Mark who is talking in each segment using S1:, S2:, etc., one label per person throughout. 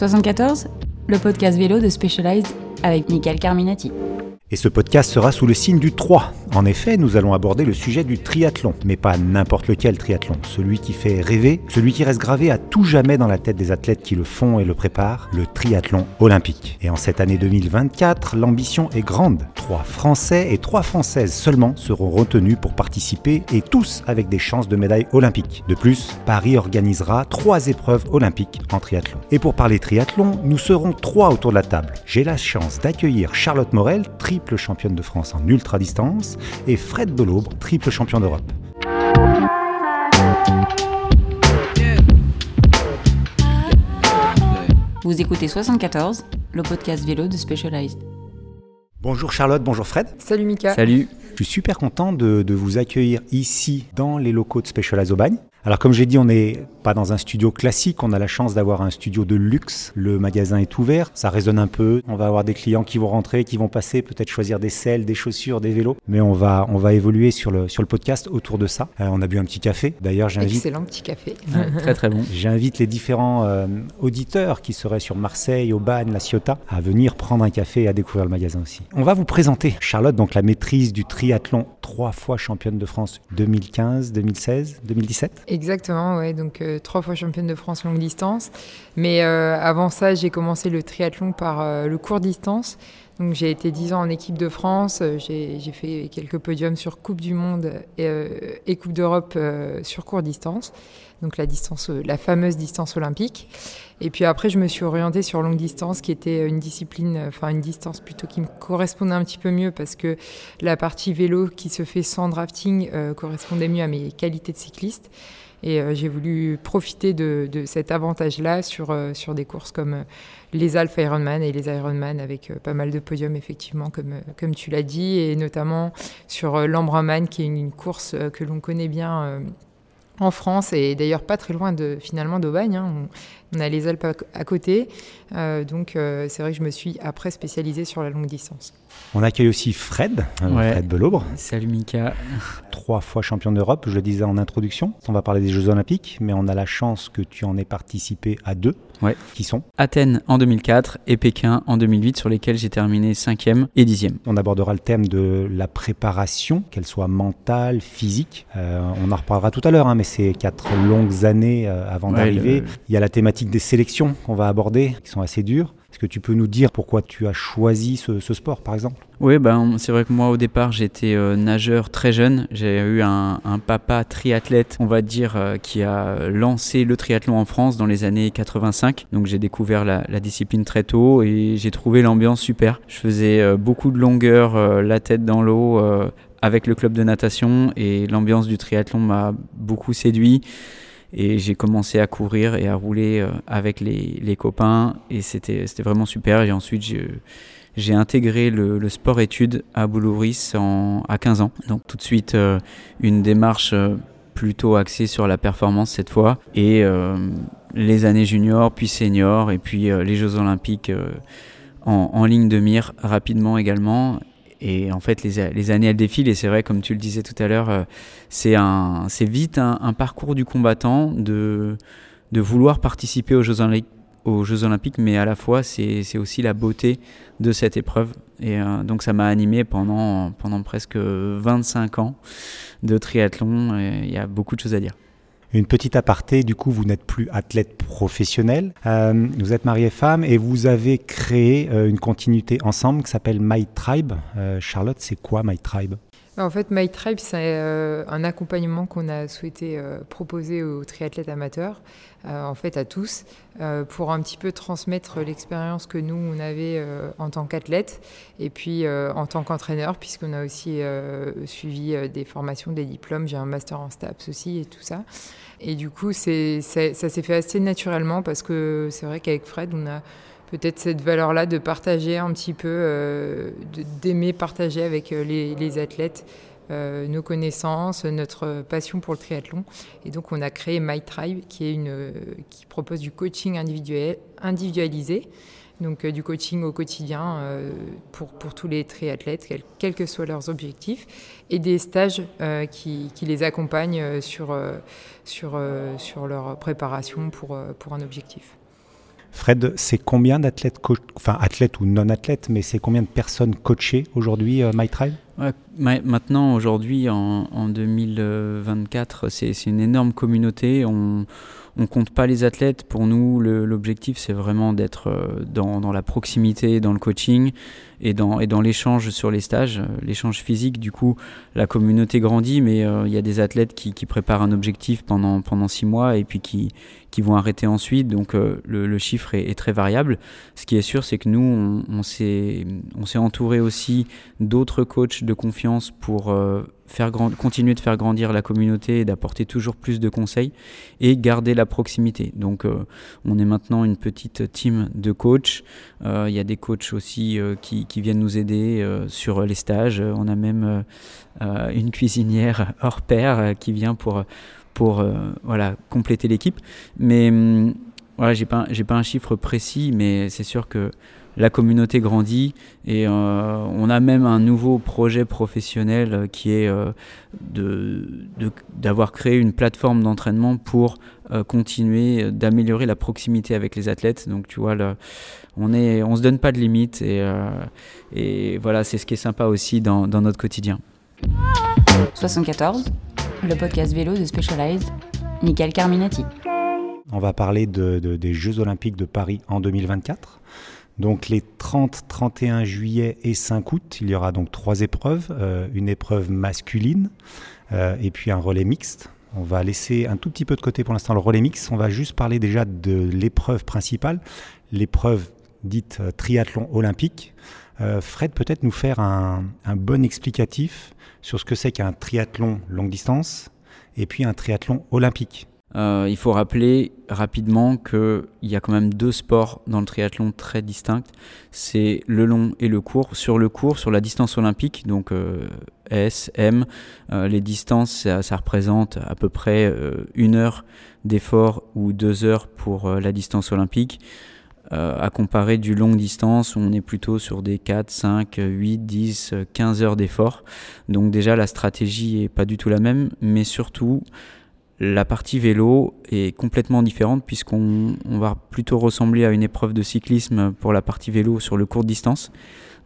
S1: 74, le podcast vélo de Specialized avec Michael Carminati.
S2: Et ce podcast sera sous le signe du 3. En effet, nous allons aborder le sujet du triathlon, mais pas n'importe lequel triathlon, celui qui fait rêver, celui qui reste gravé à tout jamais dans la tête des athlètes qui le font et le préparent, le triathlon olympique. Et en cette année 2024, l'ambition est grande. Trois Français et trois Françaises seulement seront retenus pour participer et tous avec des chances de médaille olympique. De plus, Paris organisera trois épreuves olympiques en triathlon. Et pour parler triathlon, nous serons trois autour de la table. J'ai la chance d'accueillir Charlotte Morel, triple championne de France en ultra distance, et Fred Delaube, triple champion d'Europe.
S1: Vous écoutez 74, le podcast vélo de Specialized.
S2: Bonjour Charlotte, bonjour Fred.
S3: Salut Mika.
S4: Salut.
S2: Je suis super content de, de vous accueillir ici dans les locaux de Specialized Aubagne. Alors comme j'ai dit, on n'est pas dans un studio classique, on a la chance d'avoir un studio de luxe. Le magasin est ouvert, ça résonne un peu. On va avoir des clients qui vont rentrer, qui vont passer, peut-être choisir des selles, des chaussures, des vélos. Mais on va, on va évoluer sur le, sur le podcast autour de ça. Euh, on a bu un petit café. D'ailleurs, j'invite...
S3: Excellent petit café.
S4: Ouais, très très bon.
S2: J'invite les différents euh, auditeurs qui seraient sur Marseille, Aubagne, La Ciotat à venir prendre un café et à découvrir le magasin aussi. On va vous présenter Charlotte, donc la maîtrise du triathlon, trois fois championne de France 2015, 2016, 2017.
S3: Exactement, ouais. Donc euh, trois fois championne de France longue distance. Mais euh, avant ça, j'ai commencé le triathlon par euh, le court distance. Donc j'ai été 10 ans en équipe de France, euh, j'ai fait quelques podiums sur Coupe du Monde et, euh, et Coupe d'Europe euh, sur court distance, donc la, distance, la fameuse distance olympique. Et puis après, je me suis orientée sur longue distance, qui était une discipline, enfin une distance plutôt qui me correspondait un petit peu mieux, parce que la partie vélo qui se fait sans drafting correspondait mieux à mes qualités de cycliste. Et euh, j'ai voulu profiter de, cet avantage-là sur, euh, sur des courses comme euh, les Alpha Ironman et les Ironman avec pas mal de podiums effectivement comme, comme tu l'as dit et notamment sur l'Ambraman qui est une, course que l'on connaît bien en France et d'ailleurs pas très loin de finalement d'Aubagne. hein. On, a les Alpes à, côté, Euh, donc euh, c'est vrai que je me suis après spécialisée sur la longue distance.
S2: On accueille aussi Fred, euh,
S4: Ouais.
S2: Fred Belaubre,
S4: Salut Mika.
S2: trois fois champion d'Europe, je le disais en introduction. On va parler des Jeux Olympiques, mais on a la chance que tu en aies participé à deux,
S4: Ouais.
S2: qui sont?
S4: Athènes en 2004 et Pékin en 2008 sur lesquels j'ai terminé 5e et 10e.
S2: On abordera le thème de la préparation, qu'elle soit mentale, physique. Euh, on en reparlera tout à l'heure, hein, mais c'est quatre longues années avant
S4: Ouais,
S2: d'arriver.
S4: le-
S2: Il y a la thématique des sélections qu'on va aborder, qui sont assez dures. Est-ce que tu peux nous dire pourquoi tu as choisi ce, sport, par exemple?
S4: Oui, ben, c'est vrai que moi au départ j'étais euh, nageur très jeune. J'ai eu un, papa triathlète, on va dire, euh, qui a lancé le triathlon en France dans les années 85. Donc j'ai découvert la, discipline très tôt et j'ai trouvé l'ambiance super. Je faisais euh, beaucoup de longueur, la tête dans l'eau. avec le club de natation et l'ambiance du triathlon m'a beaucoup séduit et j'ai commencé à courir et à rouler euh, avec les, les copains et c'était vraiment super et ensuite j'ai intégré le, sport-études à Boulouris à 15 ans. Donc tout de suite euh, une démarche euh, plutôt axée sur la performance cette fois. Et les années juniors, puis seniors, et puis les Jeux olympiques en, en ligne de mire rapidement également. Et en fait, les, les années, elles défilent. Et c'est vrai, comme tu le disais tout à l'heure, euh, c'est vite un, parcours du combattant de, vouloir participer aux Jeux Olympiques mais à la fois c'est aussi la beauté de cette épreuve. Et euh, donc ça m'a animé pendant, pendant presque 25 ans de triathlon. Il y a beaucoup de choses à dire.
S2: Une petite aparté, du coup, vous n'êtes plus athlète professionnel, euh, vous êtes marié femme et vous avez créé euh, une continuité ensemble qui s'appelle My Tribe. Euh, Charlotte, c'est quoi My Tribe?
S3: En fait, My Tribe, c'est euh, un accompagnement qu'on a souhaité euh, proposer aux triathlètes amateurs, euh, en fait à tous, pour un petit peu transmettre l'expérience que nous, on avait en tant qu'athlète et puis en tant qu'entraîneur, puisqu'on a aussi suivi des formations, des diplômes. J'ai un master en STAPS aussi et tout ça. Et du coup, ça s'est fait assez naturellement parce que c'est vrai qu'avec Fred, on a peut-être cette valeur-là de partager un petit peu, euh, d'aimer partager avec euh, les, athlètes euh, nos connaissances, notre passion pour le triathlon. Et donc, on a créé My Tribe, qui, est une, qui propose du coaching individuel, individualisé, donc du coaching au quotidien pour, pour tous les triathlètes, quels, que soient leurs objectifs, et des stages qui, qui les accompagnent sur, sur, sur leur préparation pour, pour un objectif.
S2: Fred, c'est combien d'athlètes, enfin athlètes ou non-athlètes, mais c'est combien de personnes coachées aujourd'hui, euh, MyTribe
S4: Maintenant, aujourd'hui, en, en, 2024, c'est une énorme communauté. On, on compte pas les athlètes. Pour nous, l'objectif, c'est vraiment d'être euh, dans, la proximité, dans le coaching et dans, l'échange sur les stages, euh, l'échange physique. Du coup, la communauté grandit, mais euh, il y a des athlètes qui, préparent un objectif pendant, six mois et puis qui, vont arrêter ensuite. Donc, le, chiffre est, très variable. Ce qui est sûr, c'est que nous, on, on s'est entouré aussi d'autres coachs de confiance pour faire continuer de faire grandir la communauté et d'apporter toujours plus de conseils et garder la proximité. Donc euh, on est maintenant une petite team de coachs. Euh, il y a des coachs aussi euh, qui, qui, viennent nous aider sur les stages. On a même une cuisinière hors pair qui vient pour, pour voilà, compléter l'équipe. Mais hum, voilà, j'ai pas, j'ai pas un chiffre précis, mais c'est sûr que la communauté grandit et euh, on a même un nouveau projet professionnel qui est euh, d'avoir créé une plateforme d'entraînement pour euh, continuer d'améliorer la proximité avec les athlètes. Donc tu vois, on est, on se donne pas de limites et, et voilà, c'est ce qui est sympa aussi dans, notre quotidien.
S1: 74, le podcast vélo de Specialized, Michael Carminati.
S2: On va parler des Jeux Olympiques de Paris en 2024. Donc les 30, 31 juillet et 5 août, il y aura donc trois épreuves, euh, une épreuve masculine euh, et puis un relais mixte. On va laisser un tout petit peu de côté pour l'instant le relais mixte. On va juste parler déjà de l'épreuve principale, l'épreuve dite euh, triathlon olympique. Fred, peut-être nous faire un, un bon explicatif sur ce que c'est qu'un triathlon longue distance et puis un triathlon olympique.
S4: Euh, il faut rappeler rapidement qu'il y a quand même deux sports dans le triathlon très distincts. C'est le long et le court. Sur le court, sur la distance olympique, donc euh, S, M, euh, les distances, ça, représente à peu près une heure d'effort ou deux heures pour la distance olympique. à comparer du longue distance, on est plutôt sur des 4, 5, 8, 10, 15 heures d'effort. Donc déjà, la stratégie est pas du tout la même, mais surtout, la partie vélo est complètement différente puisqu'on va plutôt ressembler à une épreuve de cyclisme pour la partie vélo sur le court distance.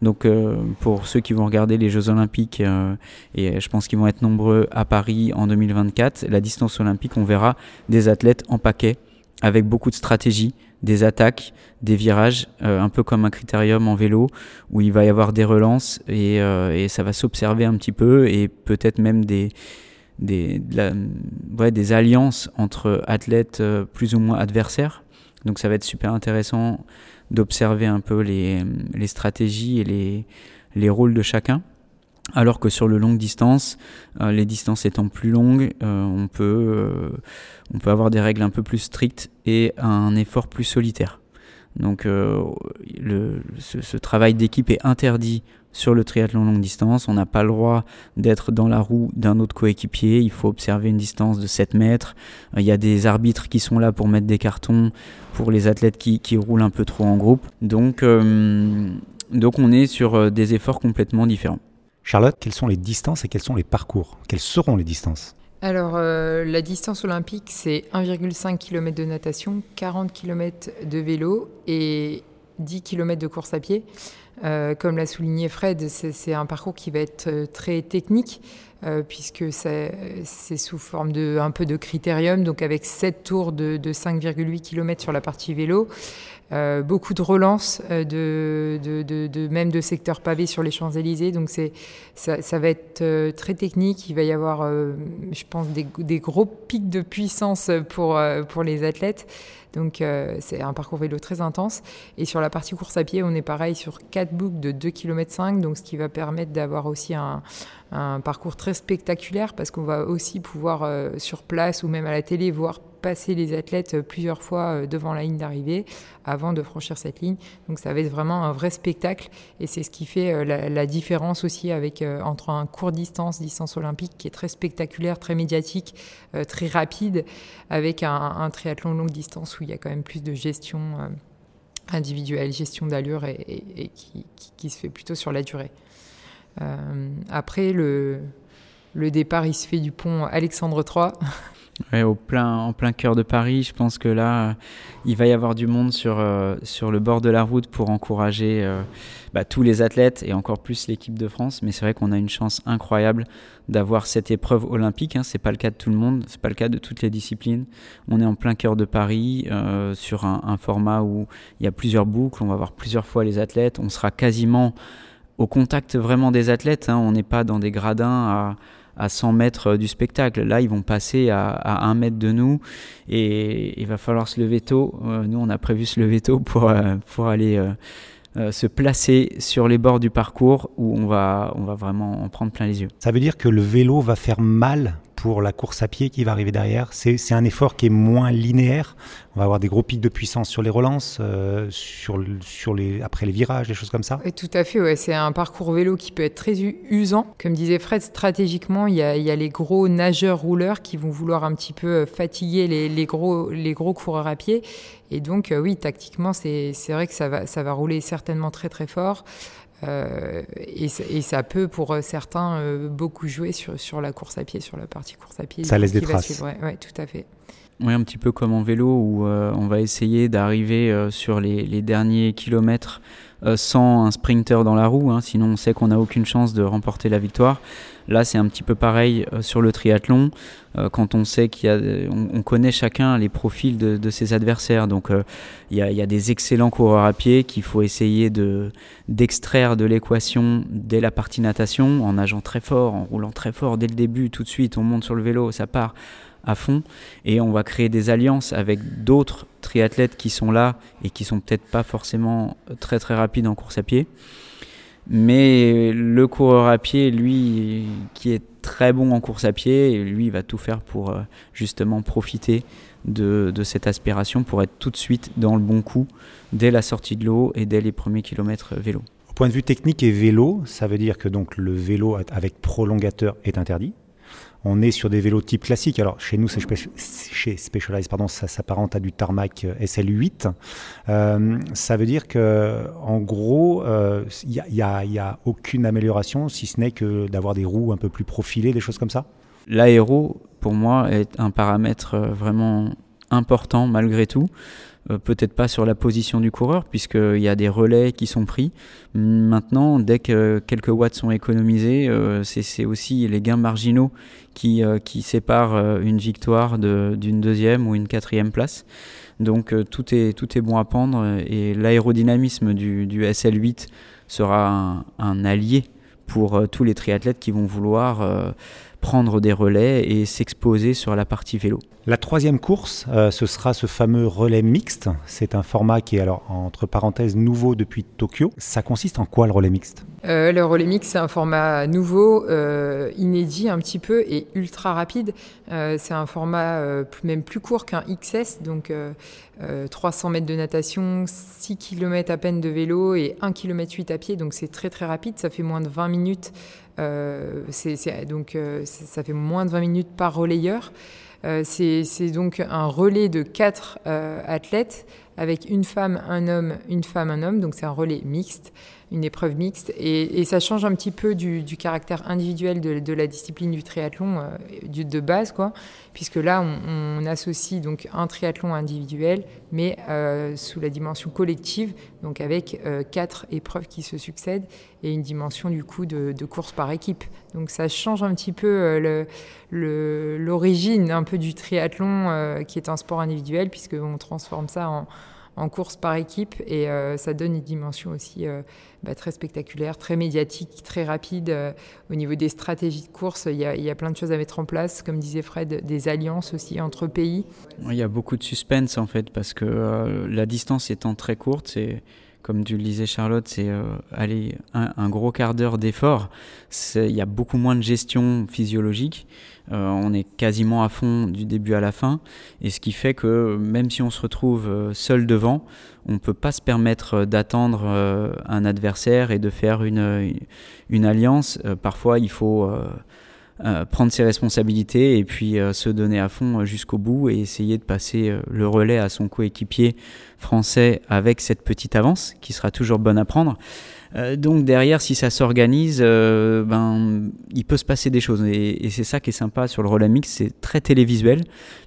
S4: Donc euh, pour ceux qui vont regarder les Jeux Olympiques, euh, et je pense qu'ils vont être nombreux à Paris en 2024, la distance olympique, on verra des athlètes en paquet avec beaucoup de stratégies, des attaques, des virages, euh, un peu comme un critérium en vélo, où il va y avoir des relances et ça va s'observer un petit peu et peut-être même des, des, des alliances entre athlètes euh, plus ou moins adversaires. Donc ça va être super intéressant d'observer un peu les, les, stratégies et les, les rôles de chacun. Alors que sur le longue distance, euh, les distances étant plus longues, euh, on, peut, on peut avoir des règles un peu plus strictes et un effort plus solitaire. Donc le, ce, travail d'équipe est interdit sur le triathlon longue distance. On n'a pas le droit d'être dans la roue d'un autre coéquipier. Il faut observer une distance de 7 mètres. Euh, il y a des arbitres qui sont là pour mettre des cartons pour les athlètes qui, roulent un peu trop en groupe. Donc, euh, donc on est sur euh, des efforts complètement différents.
S2: Charlotte, quelles sont les distances et quels sont les parcours? Quelles seront les distances?
S3: Alors, la distance olympique, c'est 1,5 km de natation, 40 km de vélo et 10 km de course à pied. Euh, comme l'a souligné Fred, c'est un parcours qui va être euh, très technique. Euh, puisque c'est sous forme de un peu de critérium, donc avec 7 tours de, 5,8 km sur la partie vélo, beaucoup de relances même de secteurs pavés sur les Champs-Élysées, donc ça, ça, va être très technique. Il va y avoir, je pense, des, des, gros pics de puissance pour, pour les athlètes. Donc euh, c'est un parcours vélo très intense. Et sur la partie course à pied, on est pareil sur 4 boucles de 2 km 5, donc ce qui va permettre d'avoir aussi un, parcours très spectaculaire parce qu'on va aussi pouvoir euh, sur place ou même à la télé voir passer les athlètes euh, plusieurs fois euh, devant la ligne d'arrivée avant de franchir cette ligne. Donc ça va être vraiment un vrai spectacle et c'est ce qui fait euh, la, différence aussi avec entre un court distance, distance olympique qui est très spectaculaire, très médiatique, très rapide, avec un, triathlon longue distance où il y a quand même plus de gestion individuelle, gestion d'allure et, qui, se fait plutôt sur la durée. après le, le départ, il se fait du pont Alexandre III.
S4: Ouais, au plein, en plein cœur de Paris, je pense que là, euh, il va y avoir du monde sur, euh, sur le bord de la route pour encourager euh, bah, tous les athlètes et encore plus l'équipe de France. Mais c'est vrai qu'on a une chance incroyable d'avoir cette épreuve olympique. Hein. C'est pas le cas de tout le monde, c'est pas le cas de toutes les disciplines. On est en plein cœur de Paris sur un, format où il y a plusieurs boucles. On va voir plusieurs fois les athlètes. On sera quasiment au contact vraiment des athlètes. Hein. On n'est pas dans des gradins à à 100 mètres du spectacle. Là, ils vont passer à, à 1 mètre de nous et il va falloir se lever tôt. Euh, nous, on a prévu se lever tôt pour, euh, pour aller euh, se placer sur les bords du parcours où on va, on va vraiment en prendre plein les yeux.
S2: Ça veut dire que le vélo va faire mal pour la course à pied qui va arriver derrière. C'est un effort qui est moins linéaire. On va avoir des gros pics de puissance sur les relances, euh, sur, sur les, après les virages, des choses comme ça.
S3: Tout à fait. Ouais. C'est un parcours vélo qui peut être très usant. Comme disait Fred, stratégiquement, il y a, il y a les gros nageurs rouleurs qui vont vouloir un petit peu euh, fatiguer les, les gros, les gros coureurs à pied. Et donc, euh, oui, tactiquement, c'est vrai que ça va, ça va rouler certainement très très fort. Euh, et, et, ça peut, pour certains, euh, beaucoup jouer sur, sur la course à pied, sur la partie course à pied.
S2: Ça laisse des traces.
S3: Oui, ouais, tout à fait.
S4: Oui, un petit peu comme en vélo où euh, on va essayer d'arriver euh, sur les, les, derniers kilomètres sans un sprinter dans la roue, hein, sinon on sait qu'on n'a aucune chance de remporter la victoire. Là, c'est un petit peu pareil sur le triathlon, quand on sait qu'il y a, on, on, connaît chacun les profils de, de ses adversaires. Donc, il y, y, a, des excellents coureurs à pied qu'il faut essayer de d'extraire de l'équation dès la partie natation, en nageant très fort, en roulant très fort dès le début, tout de suite, on monte sur le vélo, ça part à fond et on va créer des alliances avec d'autres triathlètes qui sont là et qui sont peut-être pas forcément très très rapides en course à pied. Mais le coureur à pied, lui, qui est très bon en course à pied, lui, va tout faire pour euh, justement profiter de, de, cette aspiration pour être tout de suite dans le bon coup dès la sortie de l'eau et dès les premiers kilomètres vélo.
S2: Au point de vue technique et vélo, ça veut dire que donc le vélo avec prolongateur est interdit? On est sur des vélos type classique. Alors chez nous, chez Specialized, pardon, ça s'apparente à du tarmac euh, SL8. Euh, ça veut dire que, en gros, il euh, n'y a, aucune amélioration, si ce n'est que d'avoir des roues un peu plus profilées, des choses comme ça?
S4: L'aéro, pour moi, est un paramètre euh, vraiment important malgré tout. Peut-être pas sur la position du coureur, puisqu'il y a des relais qui sont pris. Maintenant, dès que quelques watts sont économisés, c'est aussi les gains marginaux qui, euh, qui séparent une victoire d'une deuxième ou une quatrième place. Donc tout, est, tout est bon à prendre et l'aérodynamisme du, du, SL8 sera un allié pour tous les triathlètes qui vont vouloir prendre des relais et s'exposer sur la partie vélo.
S2: La troisième course, euh, ce sera ce fameux relais mixte. C'est un format qui est alors entre parenthèses nouveau depuis Tokyo. Ça consiste en quoi le relais mixte?
S3: Euh, Le relais mixte, c'est un format nouveau, euh, inédit un petit peu et ultra rapide. Euh, c'est un format euh, même plus court qu'un XS, donc 300 mètres de natation, 6 km à peine de vélo et 1 km 8 à pied. Donc c'est très très rapide, ça fait moins de 20 minutes euh, donc, euh, ça fait moins de 20 minutes par relayeur. Euh, c'est, donc un relais de quatre athlètes avec une femme, un homme, une femme, un homme. Donc c'est un relais mixte une épreuve mixte. Et, ça change un petit peu du, caractère individuel de, la discipline du triathlon euh, de base, puisque là, on, associe donc un triathlon individuel, mais euh, sous la dimension collective, donc avec euh, quatre épreuves qui se succèdent et une dimension du coup de, course par équipe. Donc ça change un petit peu l'origine un peu du triathlon, qui est un sport individuel, puisqu'on transforme ça en en course par équipe et euh, ça donne une dimension aussi euh, bah, très spectaculaire, très médiatique, très rapide. Euh, au niveau des stratégies de course, il y, a, plein de choses à mettre en place, comme disait Fred, des alliances aussi entre pays.
S4: Il y a beaucoup de suspense en fait parce que la distance étant très courte, c'est comme tu le disais Charlotte, c'est euh, un, gros quart d'heure d'effort. Il y a beaucoup moins de gestion physiologique. Euh, on est quasiment à fond du début à la fin. Et ce qui fait que même si on se retrouve euh, seul devant, on ne peut pas se permettre d'attendre euh, un adversaire et de faire une, alliance. Parfois, il faut prendre ses responsabilités et puis se donner à fond jusqu'au bout et essayer de passer le relais à son coéquipier français avec cette petite avance qui sera toujours bonne à prendre. Donc derrière, si ça s'organise, ben, il peut se passer des choses. Et, c'est ça qui est sympa sur le relais mix, c'est très télévisuel,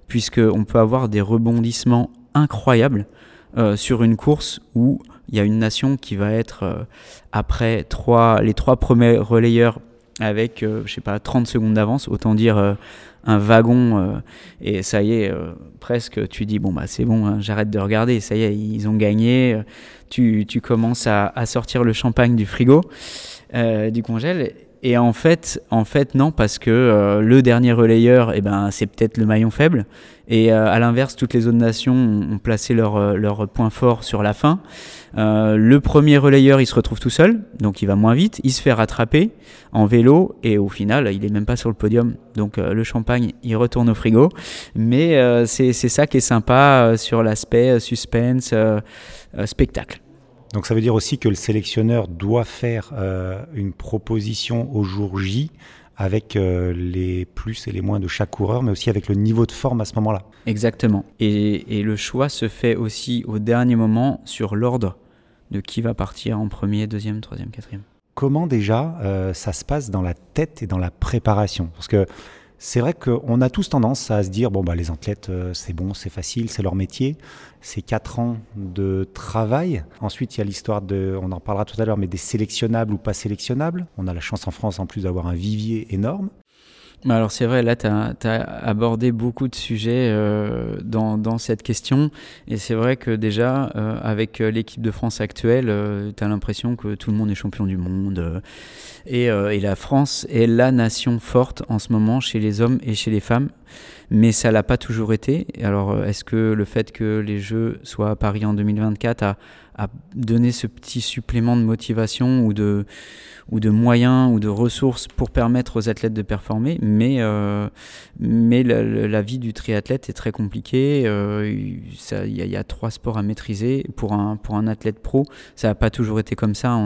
S4: puisqu'on peut avoir des rebondissements incroyables sur une course où il y a une nation qui va être après trois, les trois premiers relayeurs avec, je sais pas, 30 secondes d'avance, autant dire un wagon euh, et ça y est, euh, presque tu dis bon bah c'est bon, hein, j'arrête de regarder, ça y est, ils ont gagné, tu, tu commences à, sortir le champagne du frigo, euh, du congèle. Et en fait, en fait non, parce que le dernier relayeur, eh ben, c'est peut-être le maillon faible. Et à l'inverse, toutes les autres nations ont placé leur, leur point fort sur la fin. Euh, le premier relayeur, il se retrouve tout seul, donc il va moins vite, il se fait rattraper en vélo et au final, il est même pas sur le podium. Donc euh, le champagne, il retourne au frigo. Mais euh, c'est ça qui est sympa sur l'aspect suspense, spectacle.
S2: Donc ça veut dire aussi que le sélectionneur doit faire une proposition au jour J avec les plus et les moins de chaque coureur, mais aussi avec le niveau de forme à ce moment-là.
S4: Exactement. Et, et, le choix se fait aussi au dernier moment sur l'ordre de qui va partir en premier, deuxième, troisième, quatrième.
S2: Comment déjà euh, ça se passe dans la tête et dans la préparation? Parce que c'est vrai qu'on a tous tendance à se dire bon bah les athlètes euh, c'est bon, c'est facile, c'est leur métier, c'est quatre ans de travail. Ensuite il y a l'histoire de, on en parlera tout à l'heure, mais des sélectionnables ou pas sélectionnables. On a la chance en France en plus d'avoir un vivier énorme.
S4: Alors c'est vrai, là tu as, abordé beaucoup de sujets euh, dans, cette question et c'est vrai que déjà euh, avec euh, l'équipe de France actuelle, tu as l'impression que tout le monde est champion du monde et, la France est la nation forte en ce moment chez les hommes et chez les femmes, mais ça l'a pas toujours été. Alors est-ce que le fait que les Jeux soient à Paris en 2024 a, a donné ce petit supplément de motivation ou de ou de moyens ou de ressources pour permettre aux athlètes de performer, mais, euh, mais la, vie du triathlète est très compliquée. Euh, il y, a trois sports à maîtriser. Pour un, pour un athlète pro, ça n'a pas toujours été comme ça.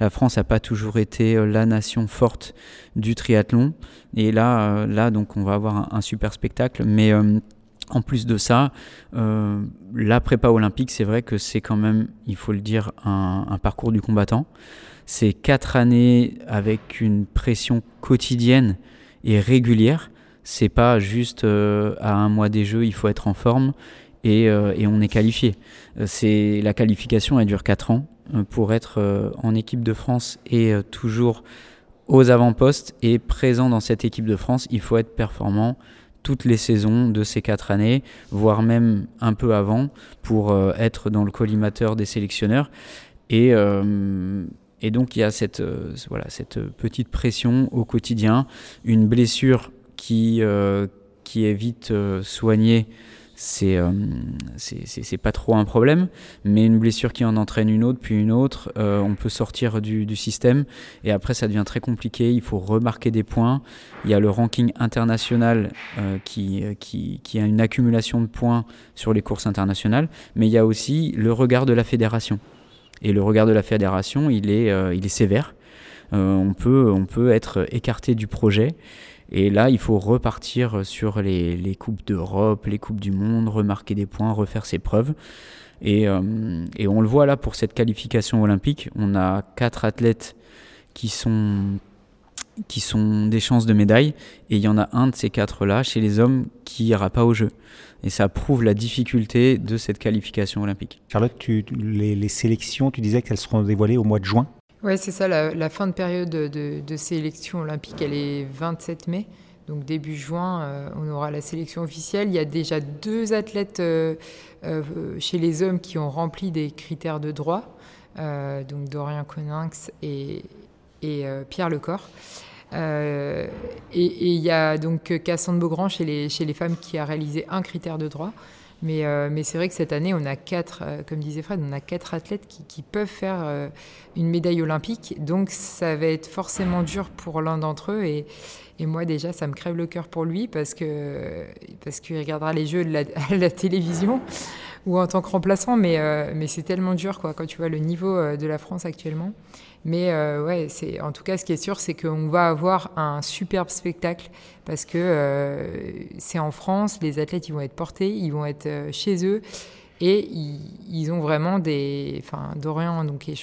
S4: La France n'a pas toujours été euh, la nation forte du triathlon. Et là, là donc, on va avoir un, super spectacle. Mais en plus de ça, la prépa olympique, c'est vrai que c'est quand même, il faut le dire, un parcours du combattant. C'est quatre années avec une pression quotidienne et régulière. C'est pas juste euh, à un mois des Jeux, il faut être en forme et, euh, on est qualifié. Euh, c'est la qualification, elle dure quatre ans pour être en équipe de France et toujours aux avant-postes et présent dans cette équipe de France. Il faut être performant toutes les saisons de ces quatre années, voire même un peu avant, pour être dans le collimateur des sélectionneurs. Et et donc il y a cette, euh, voilà, cette petite pression au quotidien, une blessure qui, euh, qui est vite euh, soignée, c'est c'est pas trop un problème, mais une blessure qui en entraîne une autre, puis une autre, on peut sortir du, du, système, et après ça devient très compliqué, il faut remarquer des points, il y a le ranking international qui, qui, qui a une accumulation de points sur les courses internationales, mais il y a aussi le regard de la fédération. Et le regard de la fédération, il est, euh, il est sévère. Euh, on, peut, on peut être écarté du projet. Et là, il faut repartir sur les, les Coupes d'Europe, les Coupes du Monde, remarquer des points, refaire ses preuves. Et, euh, et, on le voit là pour cette qualification olympique. On a quatre athlètes qui sont, qui sont des chances de médaille. Et il y en a un de ces quatre-là chez les hommes qui n'ira pas au jeu. Et ça prouve la difficulté de cette qualification olympique.
S2: Charlotte, tu, les, sélections, tu disais qu'elles seront dévoilées au mois de juin
S3: Oui, c'est ça. La, fin de période de, sélection olympique, elle est 27 mai. Donc début juin, euh, on aura la sélection officielle. Il y a déjà deux athlètes euh, euh, chez les hommes qui ont rempli des critères de droit. donc Dorian Coninx et, et Pierre Lecor. Euh, et il y a donc Cassandre Beaugrand chez les, chez les femmes qui a réalisé un critère de droit. Mais, euh, mais c'est vrai que cette année, on a quatre, euh, comme disait Fred, on a quatre athlètes qui, qui peuvent faire une médaille olympique. Donc ça va être forcément dur pour l'un d'entre eux. Et, et, moi, déjà, ça me crève le cœur pour lui parce que parce qu'il regardera les jeux de la, à la télévision ou en tant que remplaçant. Mais, mais c'est tellement dur quoi, quand tu vois le niveau de la France actuellement. Mais euh, ouais, c'est en tout cas ce qui est sûr, c'est qu'on va avoir un superbe spectacle parce que euh, c'est en France, les athlètes ils vont être portés, ils vont être euh, chez eux Et ils, ont vraiment des. Enfin, Dorian donc, est,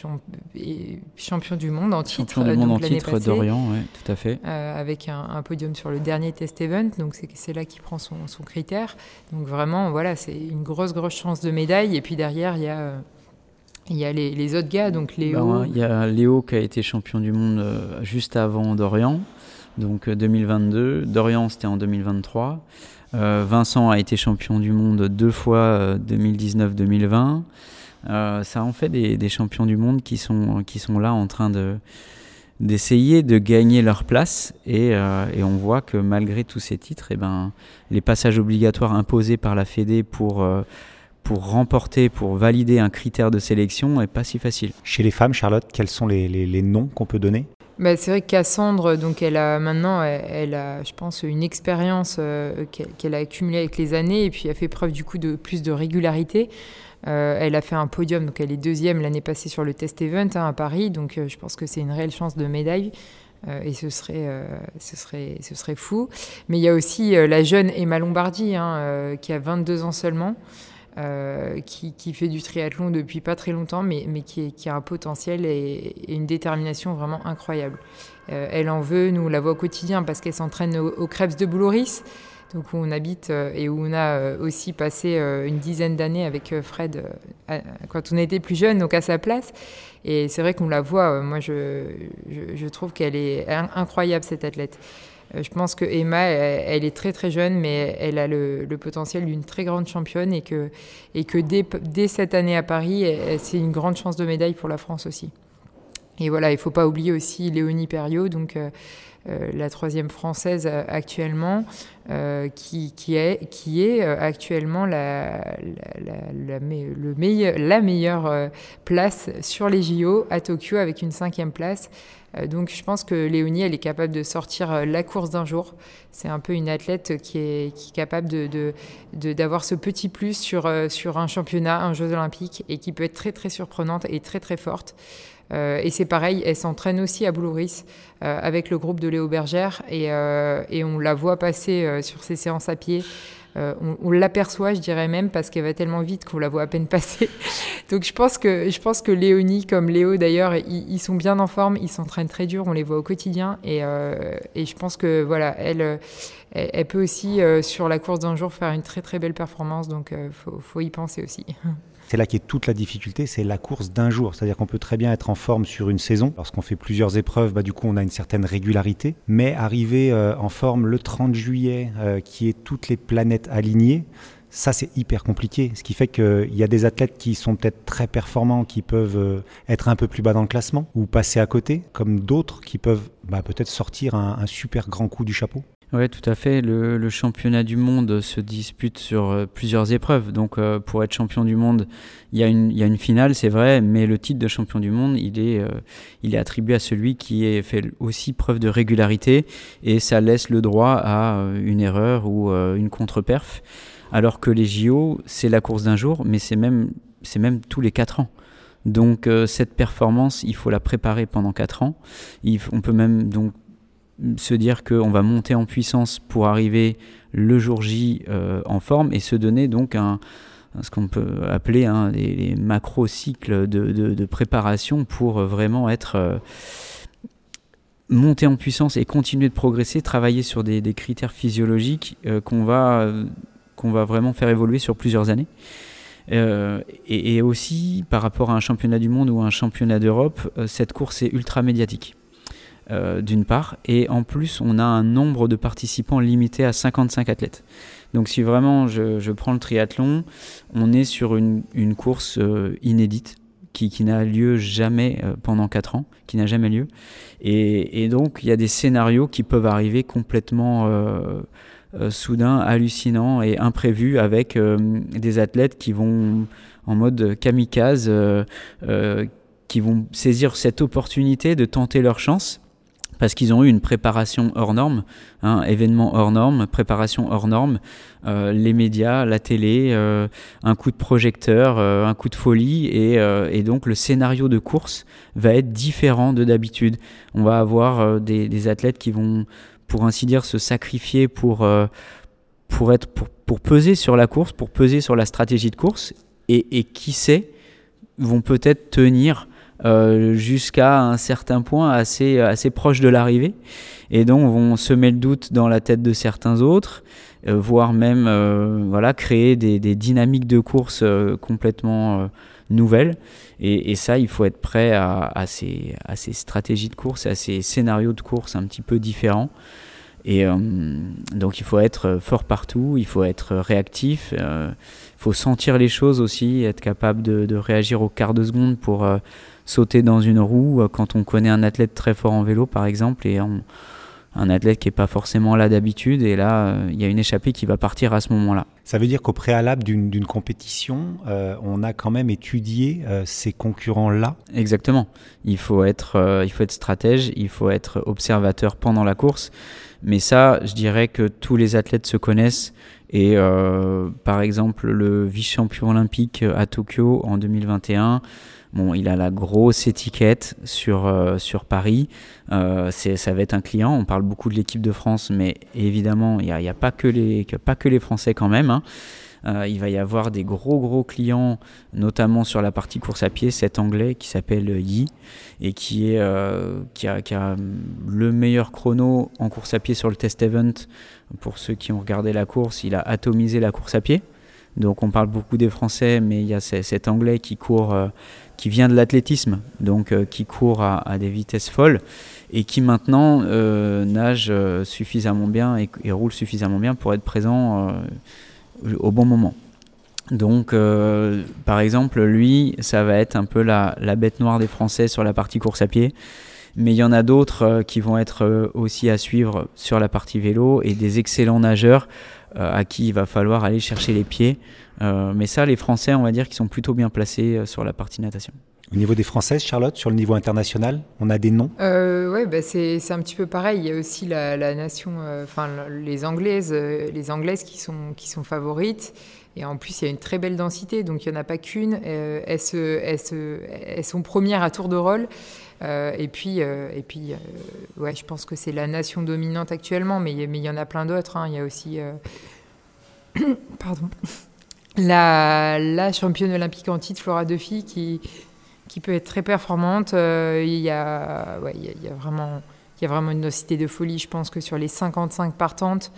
S3: champion du monde en titre.
S4: Champion du monde en titre, Dorian, oui, tout à fait.
S3: avec un, podium sur le dernier test event, donc c'est là qu'il prend son, son, critère. Donc vraiment, voilà, c'est une grosse, grosse chance de médaille. Et puis derrière, il y a. Il y a les, autres gars, donc Léo.
S4: Bah il y a Léo qui a été champion du monde juste avant Dorian, donc 2022. Dorian, c'était en 2023. Euh, Vincent a été champion du monde deux fois, 2019-2020. Euh, euh, ça en fait des, champions du monde qui sont, qui sont là en train de d'essayer de gagner leur place et, on voit que malgré tous ces titres, et eh ben, les passages obligatoires imposés par la Fédé pour pour remporter, pour valider un critère de sélection est pas si facile.
S2: Chez les femmes, Charlotte, quels sont les, les noms qu'on peut donner?
S3: Bah, c'est vrai que Cassandre, donc elle a maintenant, elle, a, je pense, une expérience euh, qu'elle a accumulée avec les années et puis elle fait preuve du coup de plus de régularité. Euh, elle a fait un podium, donc elle est deuxième l'année passée sur le test event hein, à Paris, donc euh, je pense que c'est une réelle chance de médaille. et ce serait, ce, serait, ce serait fou. Mais il y a aussi la jeune Emma Lombardi, hein, qui a 22 ans seulement, euh, qui, fait du triathlon depuis pas très longtemps, mais, qui, a un potentiel et, une détermination vraiment incroyable. Euh, elle en veut, nous la voit au quotidien parce qu'elle s'entraîne au, au de Bouloris, donc où on habite euh, et où on a aussi passé une dizaine d'années avec Fred quand on était plus jeune, donc à sa place. Et c'est vrai qu'on la voit, moi je trouve qu'elle est incroyable cette athlète. Euh, je pense que Emma, elle, est très très jeune, mais elle a le, potentiel d'une très grande championne et que, dès, cette année à Paris, c'est une grande chance de médaille pour la France aussi. Et voilà, il ne faut pas oublier aussi Léonie Perriot, donc euh, euh, la troisième française actuellement, qui, est, actuellement la meilleure place sur les JO à Tokyo avec une cinquième place. Euh, donc je pense que Léonie, elle est capable de sortir euh, la course d'un jour. C'est un peu une athlète qui est, capable d'avoir de, de, ce petit plus sur, euh, sur un championnat, un Jeux olympiques, et qui peut être très très surprenante et très très forte. et c'est pareil, elle s'entraîne aussi à Boulouris avec le groupe de Léo Bergère, et on la voit passer sur ses séances à pied. Euh, on, l'aperçoit, je dirais même, parce qu'elle va tellement vite qu'on la voit à peine passer. Donc je pense que, je pense que Léonie, comme Léo d'ailleurs, ils, sont bien en forme, ils s'entraînent très dur, on les voit au quotidien. Et, euh, je pense que voilà, elle, elle, peut aussi, euh, sur la course d'un jour, faire une très très belle performance. Donc il faut y penser aussi.
S2: C'est là qu'est toute la difficulté, c'est la course d'un jour. C'est-à-dire qu'on peut très bien être en forme sur une saison. Lorsqu'on fait plusieurs épreuves, bah, du coup, on a une certaine régularité. Mais arriver euh, en forme le 30 juillet, euh, qui est toutes les planètes alignées, ça, c'est hyper compliqué. Ce qui fait qu'il y a des athlètes qui sont peut-être très performants, qui peuvent euh, être un peu plus bas dans le classement ou passer à côté, comme d'autres qui peuvent bah, peut-être sortir un super grand coup du chapeau.
S4: Oui, tout à fait. Le, championnat du monde se dispute sur euh, plusieurs épreuves. Donc, euh, pour être champion du monde, il y a une, finale, c'est vrai, mais le titre de champion du monde, il est, euh, il est attribué à celui qui a fait aussi preuve de régularité et ça laisse le droit à une erreur ou une contre-perf. Alors que les JO, c'est la course d'un jour, mais c'est même, tous les quatre ans. Donc, cette performance, il faut la préparer pendant quatre ans. Il, on peut même donc se dire qu'on va monter en puissance pour arriver le jour J euh, en forme et se donner donc un, ce qu'on peut appeler hein, les, macro-cycles de, préparation pour vraiment être euh, monté en puissance et continuer de progresser, travailler sur des, critères physiologiques euh, qu'on va, vraiment faire évoluer sur plusieurs années. et, et, aussi par rapport à un championnat du monde ou un championnat d'Europe, cette course est ultra médiatique. Euh, d'une part, et en plus on a un nombre de participants limité à 55 athlètes. Donc si vraiment je, prends le triathlon, on est sur une, course euh, inédite qui, n'a lieu jamais euh, pendant 4 ans, qui n'a jamais lieu. Et, donc il y a des scénarios qui peuvent arriver complètement soudains, hallucinants et imprévus avec des athlètes qui vont en mode kamikaze, qui vont saisir cette opportunité de tenter leur chance parce qu'ils ont eu une préparation hors norme, hein, événement hors norme, préparation hors norme, euh, les médias, la télé, euh, un coup de projecteur, euh, un coup de folie, et, donc le scénario de course va être différent de d'habitude. On va avoir des, des, athlètes qui vont, pour ainsi dire, se sacrifier pour, pour, être, pour, pour peser sur la course, pour peser sur la stratégie de course, et, qui sait, vont peut-être tenir euh, jusqu'à un certain point assez, assez proche de l'arrivée, et donc vont semer le doute dans la tête de certains autres, euh, voire même euh, voilà, créer des, des, dynamiques de course complètement nouvelles. Et, ça, il faut être prêt à, à, ces, à ces stratégies de course, à ces scénarios de course un petit peu différents. Et donc il faut être fort partout, il faut être réactif, il faut sentir les choses aussi, être capable de réagir au quart de seconde pour sauter dans une roue euh, quand on connaît un athlète très fort en vélo, par exemple, et un athlète qui n'est pas forcément là d'habitude, et là, euh, il y a une échappée qui va partir à ce moment-là.
S2: Ça veut dire qu'au préalable d'une compétition, euh, on a quand même étudié ces concurrents-là
S4: Exactement. Il faut, être, il faut être stratège, il faut être observateur pendant la course. Mais ça, je dirais que tous les athlètes se connaissent. Et par exemple, le vice-champion olympique à Tokyo en 2021, Bon, il a la grosse étiquette sur, euh, sur Paris. Euh, ça va être un client. On parle beaucoup de l'équipe de France, mais évidemment, il n'y a, a, pas, que les, pas que les Français quand même. Hein. Euh, il va y avoir des gros gros clients, notamment sur la partie course à pied, cet anglais qui s'appelle Yi et qui, est, qui, a, qui, a, le meilleur chrono en course à pied sur le test event. Pour ceux qui ont regardé la course, il a atomisé la course à pied. Donc on parle beaucoup des Français, mais il y a cet anglais qui court, euh, qui vient de l'athlétisme, donc euh, qui court à, des vitesses folles et qui maintenant euh, nage suffisamment bien et, roule suffisamment bien pour être présent au bon moment. Donc, par exemple, lui, ça va être un peu la, bête noire des Français sur la partie course à pied. Mais il y en a d'autres qui vont être aussi à suivre sur la partie vélo et des excellents nageurs à qui il va falloir aller chercher les pieds. Euh, mais ça, les Français, on va dire qu'ils sont plutôt bien placés euh, sur la partie natation.
S2: Au niveau des Françaises, Charlotte, sur le niveau international, on a des noms?
S3: Euh, Oui, bah c'est un petit peu pareil. Il y a aussi la, nation, enfin les Anglaises, les Anglaises qui sont, qui sont favorites. Et en plus, il y a une très belle densité, donc il n'y en a pas qu'une. elles, elles, sont premières à tour de rôle. Euh, et puis, euh, et puis euh, ouais, je pense que c'est la nation dominante actuellement, mais il y en a plein d'autres. Hein. Il y a aussi, pardon, la, championne olympique en titre, Flora Duffy, qui, qui peut être très performante. il, y a, ouais, y a, vraiment, y a vraiment une densité de folie. Je pense que sur les 55 partantes,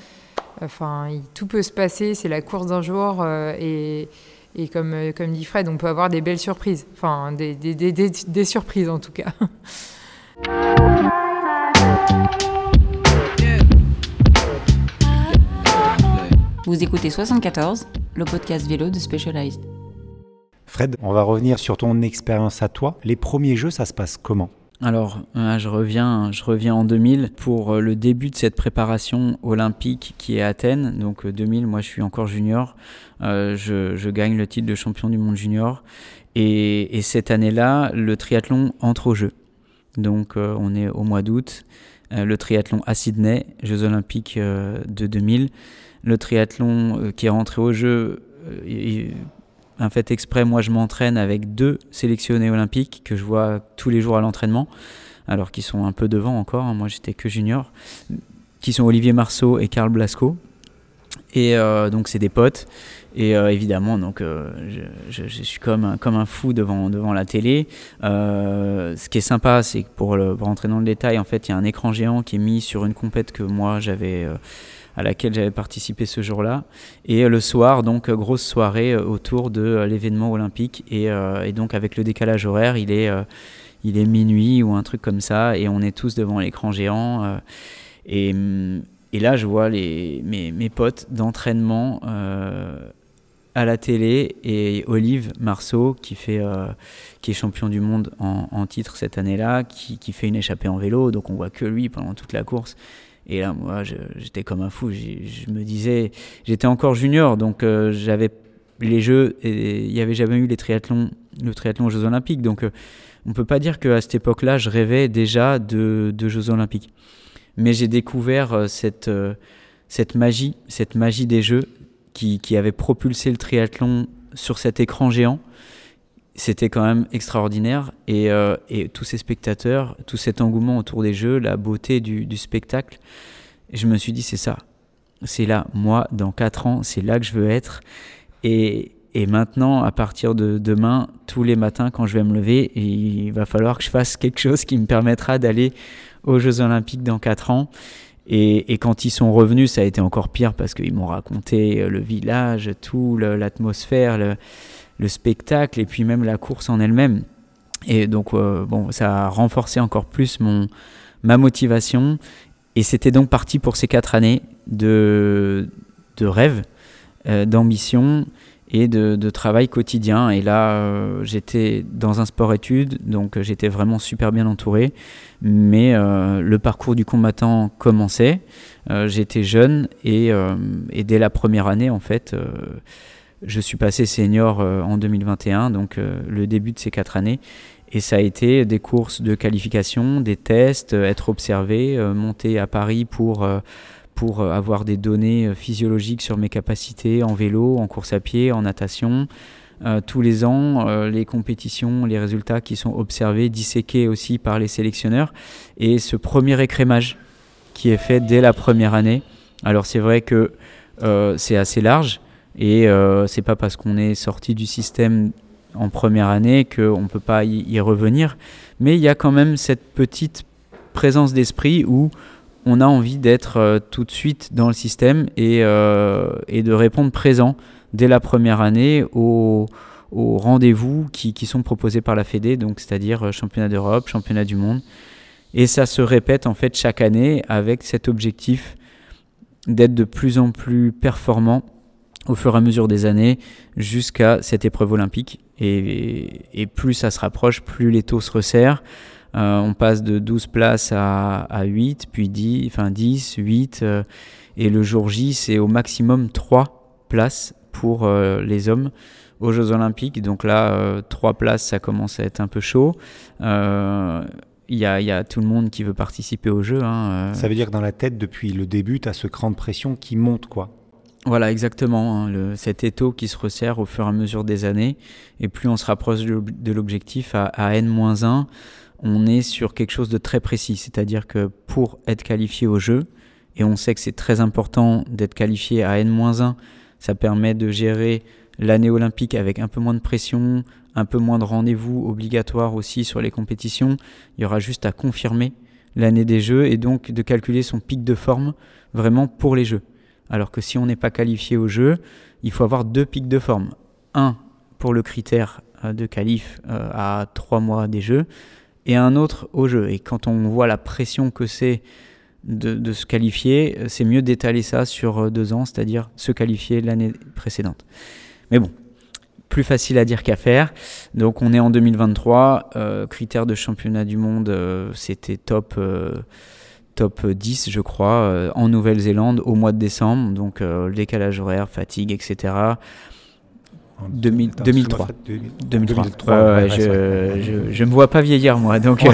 S3: enfin, tout peut se passer. C'est la course d'un jour et et comme, euh, comme dit Fred, on peut avoir des belles surprises. Enfin, des, des, des, des surprises en tout cas.
S1: Vous écoutez 74, le podcast vélo de Specialized.
S2: Fred, on va revenir sur ton expérience à toi. Les premiers jeux, ça se passe comment?
S4: Alors, euh, je reviens, je reviens en 2000 pour euh, le début de cette préparation olympique qui est Athènes. Donc 2000, moi je suis encore junior. Euh, je, gagne le titre de champion du monde junior. Et, cette année-là, le triathlon entre au jeu. Donc on est au mois d'août. le triathlon à Sydney, Jeux olympiques de 2000. Le triathlon qui est rentré au jeu un fait exprès, moi je m'entraîne avec deux sélectionnés olympiques que je vois tous les jours à l'entraînement, alors qu'ils sont un peu devant encore, hein. moi j'étais que junior, qui sont Olivier Marceau et Karl Blasco. Et euh, donc c'est des potes. Et euh, évidemment, donc euh, je, suis comme un, comme un fou devant, devant la télé. ce qui est sympa, c'est que pour, pour rentrer dans le détail, en fait, il y a un écran géant qui est mis sur une compète que moi j'avais à laquelle j'avais participé ce jour-là. Et euh, le soir, donc euh, grosse soirée euh, autour de l'événement olympique. Et, donc avec le décalage horaire, il est, il est minuit ou un truc comme ça, et on est tous devant l'écran géant. Et, et, là, je vois les, mes, mes potes d'entraînement à la télé et Olive Marceau qui fait qui est champion du monde en, en titre cette année-là qui, qui, fait une échappée en vélo donc on voit que lui pendant toute la course et là, moi, j'étais comme un fou. Je me disais, j'étais encore junior, donc euh, j'avais les Jeux, il n'y avait jamais eu les triathlons, le triathlon aux Jeux Olympiques. Donc, euh, on peut pas dire qu'à cette époque-là, je rêvais déjà de, de Jeux Olympiques. Mais j'ai découvert euh, cette, cette magie, cette magie des Jeux qui, qui avait propulsé le triathlon sur cet écran géant c'était quand même extraordinaire. Et, euh, et, tous ces spectateurs, tout cet engouement autour des jeux, la beauté du, spectacle, je me suis dit, c'est ça. C'est là, moi, dans 4 ans, c'est là que je veux être. Et, Et maintenant, à partir de demain, tous les matins, quand je vais me lever, il va falloir que je fasse quelque chose qui me permettra d'aller aux Jeux Olympiques dans 4 ans. Et, quand ils sont revenus, ça a été encore pire parce qu'ils m'ont raconté euh, le village, tout, l'atmosphère, le, spectacle et puis même la course en elle-même. Et donc, euh, bon, ça a renforcé encore plus mon, ma motivation. Et c'était donc parti pour ces quatre années de, de rêve, euh, d'ambition et de, travail quotidien. Et là, euh, j'étais dans un sport-études, donc j'étais vraiment super bien entouré. Mais le parcours du combattant commençait. j'étais jeune et, et, dès la première année, en fait, je suis passé senior en 2021, donc le début de ces quatre années. Et ça a été des courses de qualification, des tests, euh, être observé, euh, monter à Paris pour, euh, pour avoir des données physiologiques sur mes capacités en vélo, en course à pied, en natation. tous les ans, les compétitions, les résultats qui sont observés, disséqués aussi par les sélectionneurs. Et ce premier écrémage qui est fait dès la première année. Alors c'est vrai que c'est assez large et c'est pas parce qu'on est sorti du système en première année qu'on ne peut pas y, revenir. Mais il y a quand même cette petite présence d'esprit où on a envie d'être euh, tout de suite dans le système et, euh, et, de répondre présent dès la première année aux, rendez-vous qui, sont proposés par la Fédé, donc c'est-à-dire euh, championnat d'Europe, championnat du monde. Et ça se répète en fait chaque année avec cet objectif d'être de plus en plus performant au fur et à mesure des années jusqu'à cette épreuve olympique. Et, plus ça se rapproche, plus les taux se resserrent. Euh, on passe de 12 places à, 8, puis 10, enfin 10, 8. Euh, et le jour J, c'est au maximum 3 places pour euh, les hommes aux Jeux Olympiques. Donc là, 3 places, ça commence à être un peu chaud. Il y, a, tout le monde qui veut participer aux Jeux. Hein,
S2: ça veut dire que dans la tête, depuis le début, tu as ce cran de pression qui monte, quoi.
S4: Voilà, exactement. Hein, le, cet étau qui se resserre au fur et à mesure des années. Et plus on se rapproche de l'objectif à, à N-1, on est sur quelque chose de très précis. C'est-à-dire que pour être qualifié au jeu, et on sait que c'est très important d'être qualifié à N-1, ça permet de gérer l'année olympique avec un peu moins de pression, un peu moins de rendez-vous obligatoires aussi sur les compétitions. Il y aura juste à confirmer l'année des Jeux et donc de calculer son pic de forme vraiment pour les Jeux. Alors que si on n'est pas qualifié au jeu, il faut avoir deux pics de forme. Un pour le critère euh, de qualif euh, à trois mois des jeux et un autre au jeu. Et quand on voit la pression que c'est de, se qualifier, euh, c'est mieux d'étaler ça sur deux ans, c'est-à-dire se qualifier l'année précédente. Mais bon, plus facile à dire qu'à faire. Donc on est en 2023, critère de championnat du monde, c'était top top 10, je crois, euh, en Nouvelle-Zélande au mois de décembre. Donc, euh, le décalage horaire, fatigue, etc. 2003. 2003. je, je, me vois pas vieillir, moi. Donc, euh,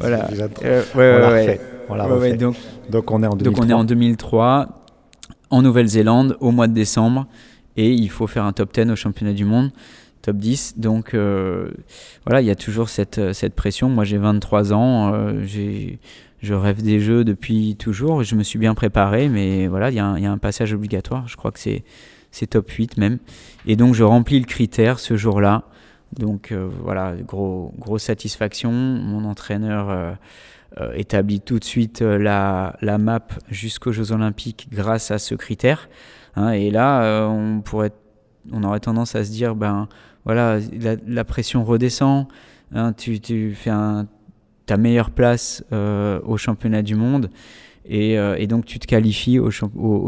S4: voilà.
S2: donc, donc, on est en 2003.
S4: Donc, on est en 2003, en Nouvelle-Zélande, au mois de décembre. Et il faut faire un top 10 au championnat du monde top 10. Donc voilà, il y a toujours cette, cette pression. Moi j'ai 23 ans, j'ai je rêve des jeux depuis toujours. Je me suis bien préparé, mais voilà, il y, a un passage obligatoire. Je crois que c'est top 8 même. Et donc, je remplis le critère ce jour-là. Donc, euh, voilà, gros, grosse satisfaction. Mon entraîneur euh, euh, établit tout de suite la, la map jusqu'aux Jeux Olympiques grâce à ce critère. Hein. et là, on pourrait, on aurait tendance à se dire, ben voilà, la, pression redescend. Hein. tu, tu fais un ta meilleure place euh, au championnat du monde et, euh, donc tu te qualifies aux,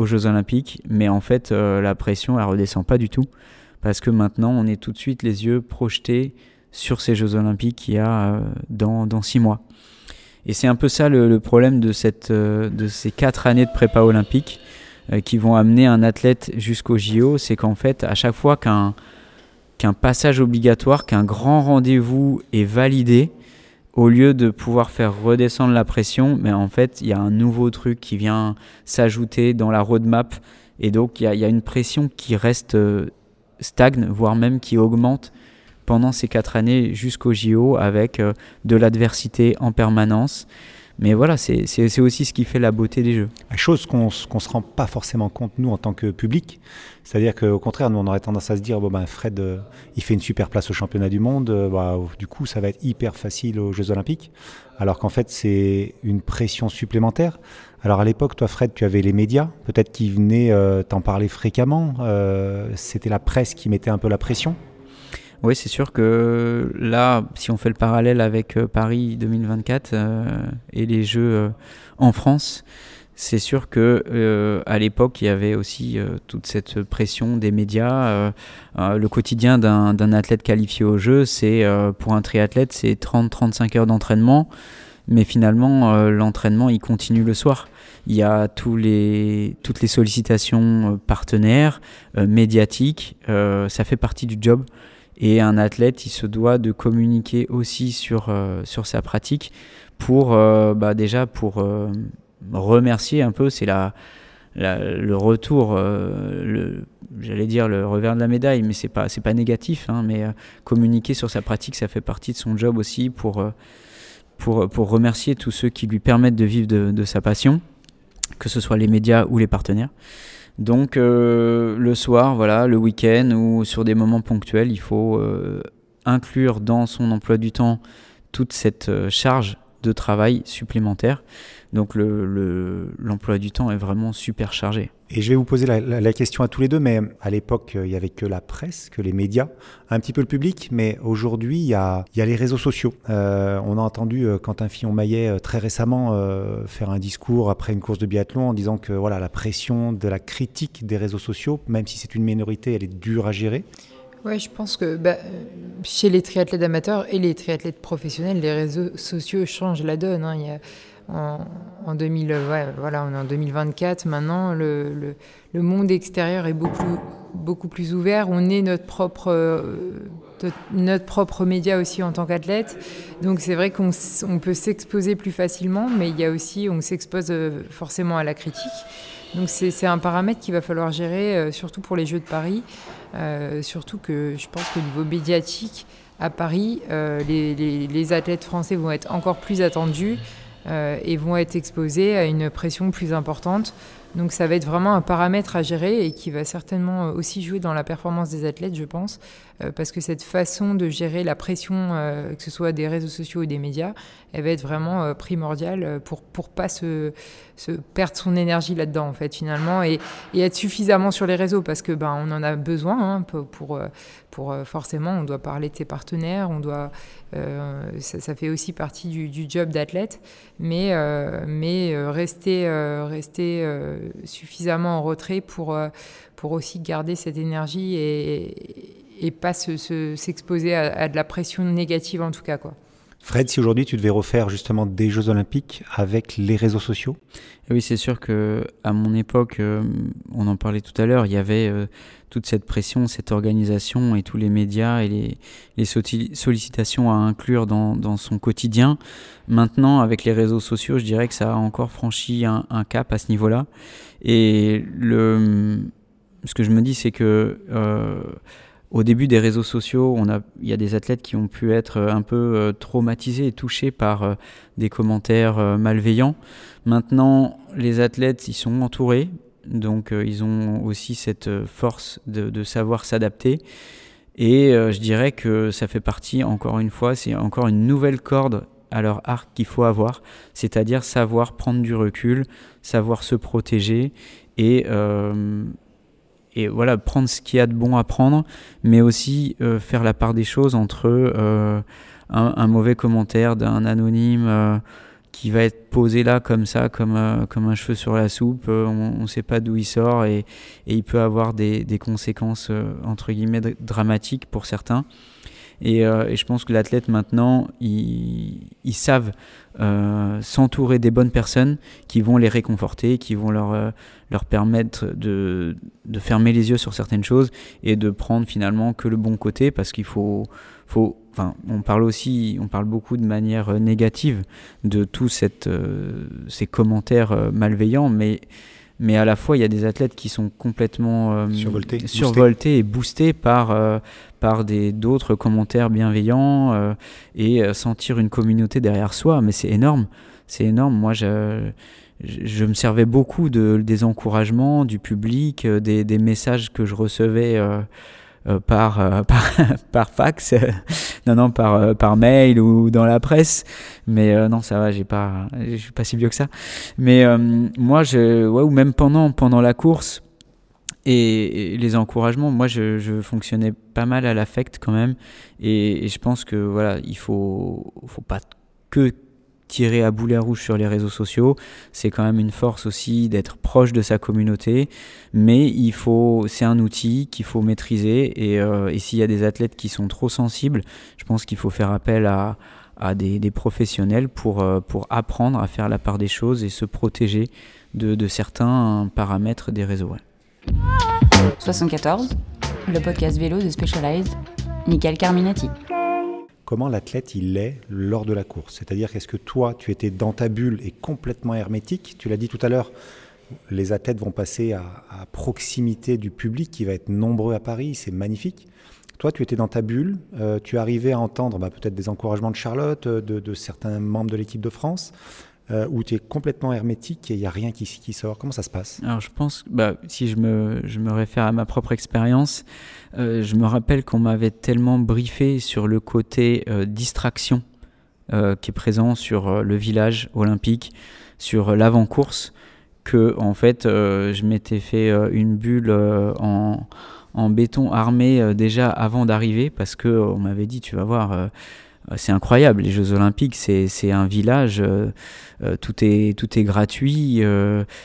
S4: Jeux Olympiques. Mais en fait, euh, la pression, elle redescend pas du tout parce que maintenant, on est tout de suite les yeux projetés sur ces Jeux Olympiques qu'il y a dans, dans six mois. Et c'est un peu ça le, le, problème de, cette, de ces quatre années de prépa olympique qui vont amener un athlète jusqu'au JO, c'est qu'en fait, à chaque fois qu'un qu'un passage obligatoire, qu'un grand rendez-vous est validé, au lieu de pouvoir faire redescendre la pression, mais en fait, il y a un nouveau truc qui vient s'ajouter dans la roadmap. Et donc, il y, a une pression qui reste euh, stagne, voire même qui augmente pendant ces quatre années jusqu'au JO avec euh, de l'adversité en permanence. Mais voilà, c'est aussi ce qui fait la beauté des jeux.
S2: Chose qu'on ne se rend pas forcément compte, nous, en tant que public. C'est-à-dire qu'au contraire, nous, on aurait tendance à se dire, bon, ben, Fred, euh, il fait une super place au championnat du monde, euh, bah, du coup, ça va être hyper facile aux Jeux Olympiques. Alors qu'en fait, c'est une pression supplémentaire. Alors à l'époque, toi, Fred, tu avais les médias, peut-être qui venaient euh, t'en parler fréquemment. C'était la presse qui mettait un peu la pression.
S4: Oui, c'est sûr que là, si on fait le parallèle avec Paris 2024 et les Jeux en France, c'est sûr que euh, à l'époque il y avait aussi euh, toute cette pression des médias. Euh, le quotidien d'un athlète qualifié au jeu, c'est pour un triathlète, c'est 30-35 heures d'entraînement, mais finalement l'entraînement il continue le soir. Il y a tous les, toutes les sollicitations partenaires, médiatiques, ça fait partie du job. Et un athlète, il se doit de communiquer aussi sur, sur sa pratique pour bah déjà pour remercier un peu, c'est la, le retour, euh, j'allais dire le revers de la médaille, mais c'est pas pas négatif, hein, mais euh, communiquer sur sa pratique, ça fait partie de son job aussi pour euh, pour pour remercier tous ceux qui lui permettent de vivre de, sa passion, que ce soit les médias ou les partenaires. Donc le soir, voilà, le week-end ou sur des moments ponctuels, il faut inclure dans son emploi du temps toute cette charge de travail supplémentaire. Donc l'emploi le, du temps est vraiment super chargé.
S2: Et je vais vous poser la, question à tous les deux, mais à l'époque, il n'y avait que la presse, que les médias, un petit peu le public, mais aujourd'hui, il y a, y a, les réseaux sociaux. Euh, on a entendu euh, Quentin Fillon-Maillet euh, très récemment faire un discours après une course de biathlon en disant que voilà, la pression de la critique des réseaux sociaux, même si c'est une minorité, elle est dure à gérer.
S3: Ouais, je pense que bah, chez les triathlètes amateurs et les triathlètes professionnels, les réseaux sociaux changent la donne. Hein. Il y a, en, 2000, ouais, voilà, on est en 2024 maintenant, le, le, monde extérieur est beaucoup, beaucoup plus ouvert. On est notre propre, euh, propre média aussi en tant qu'athlète. Donc c'est vrai qu'on on peut s'exposer plus facilement, mais il y a aussi, on s'expose euh, forcément à la critique. Donc c'est un paramètre qu'il va falloir gérer, euh, surtout pour les Jeux de Paris. Euh, surtout que je pense qu'au niveau médiatique, à Paris, euh, les, athlètes français vont être encore plus attendus et vont être exposés à une pression plus importante. Donc ça va être vraiment un paramètre à gérer et qui va certainement aussi jouer dans la performance des athlètes, je pense, parce que cette façon de gérer la pression, que ce soit des réseaux sociaux ou des médias, elle va être vraiment primordiale pour pour pas se perdre son énergie là-dedans en fait finalement et, être suffisamment sur les réseaux parce que ben on en a besoin hein, pour, pour, euh, euh, forcément on doit parler de ses partenaires on doit euh, ça, fait aussi partie du, du job d'athlète mais mais rester rester suffisamment en retrait pour pour aussi garder cette énergie et, et pas s'exposer se, à, à de la pression négative en tout cas quoi.
S2: Fred, si aujourd'hui tu devais refaire justement des Jeux Olympiques avec les réseaux sociaux?
S4: Oui, c'est sûr que à mon époque, euh, on en parlait tout à l'heure, il y avait euh, toute cette pression, cette organisation et tous les médias et les, les sollicitations à inclure dans, dans, son quotidien. Maintenant, avec les réseaux sociaux, je dirais que ça a encore franchi un, un cap à ce niveau-là. Et le, ce que je me dis, c'est que euh, au début des réseaux sociaux, on a, il y a des athlètes qui ont pu être un peu euh, traumatisés et touchés par euh, des commentaires euh, malveillants. Maintenant, les athlètes, ils sont entourés, donc ils ont aussi cette force de savoir s'adapter. Et je dirais que ça fait partie, encore une fois, c'est encore une nouvelle corde à leur arc qu'il faut avoir, c'est-à-dire savoir prendre du recul, savoir se protéger et et voilà, prendre ce qu'il y a de bon à prendre, mais aussi euh, faire la part des choses entre euh, un, mauvais commentaire d'un anonyme euh, qui va être posé là comme ça, comme, comme un cheveu sur la soupe, on ne sait pas d'où il sort et, et, il peut avoir des, des conséquences entre guillemets dramatiques pour certains. Et, et, je pense que l'athlète maintenant, ils, savent euh, s'entourer des bonnes personnes qui vont les réconforter, qui vont leur, euh, leur permettre de, de, fermer les yeux sur certaines choses et de prendre finalement que le bon côté parce qu'il faut, faut enfin, on parle aussi, on parle beaucoup de manière euh, négative de tous cette, ces commentaires malveillants, mais mais à la fois il y a des athlètes qui sont complètement euh, survoltés, survoltés et boostés par euh, par des d'autres commentaires bienveillants euh, et sentir une communauté derrière soi. Mais c'est énorme. C'est énorme. Moi, je, je, me servais beaucoup de, des encouragements du public, des, des messages que je recevais par, par, par, fax, non, non, par, par mail ou dans la presse. Mais non, ça va, j'ai pas, je suis pas si vieux que ça. Mais moi, je, ouais, ou même pendant, pendant la course, et, les encouragements, moi je, fonctionnais pas mal à l'affect quand même. Et, je pense que voilà, il faut, faut pas que tirer à boulet rouge sur les réseaux sociaux. C'est quand même une force aussi d'être proche de sa communauté. Mais il faut, c'est un outil qu'il faut maîtriser. Et, euh, s'il y a des athlètes qui sont trop sensibles, je pense qu'il faut faire appel à, des, professionnels pour, euh, pour apprendre à faire la part des choses et se protéger de, de certains paramètres des réseaux.
S1: 74, le podcast vélo de Specialized, Michael Carminati.
S2: Comment l'athlète il est lors de la course C'est-à-dire qu'est-ce que toi tu étais dans ta bulle et complètement hermétique? Tu l'as dit tout à l'heure, les athlètes vont passer à, proximité du public qui va être nombreux à Paris, c'est magnifique. Toi, tu étais dans ta bulle, euh, tu arrivais à entendre bah, peut-être des encouragements de Charlotte, de, de certains membres de l'équipe de France. Euh, où tu es complètement hermétique et il n'y a rien qui, sort. Comment ça se passe?
S4: Alors je pense, bah, si je me, je me réfère à ma propre expérience, euh, je me rappelle qu'on m'avait tellement briefé sur le côté euh, distraction qui est présent sur le village olympique, sur l'avant-course, que en fait je m'étais fait une bulle en, en, béton armé déjà avant d'arriver parce que on m'avait dit tu vas voir euh, c'est incroyable. Les Jeux Olympiques, c'est un village, euh, euh, tout, est, tout est gratuit,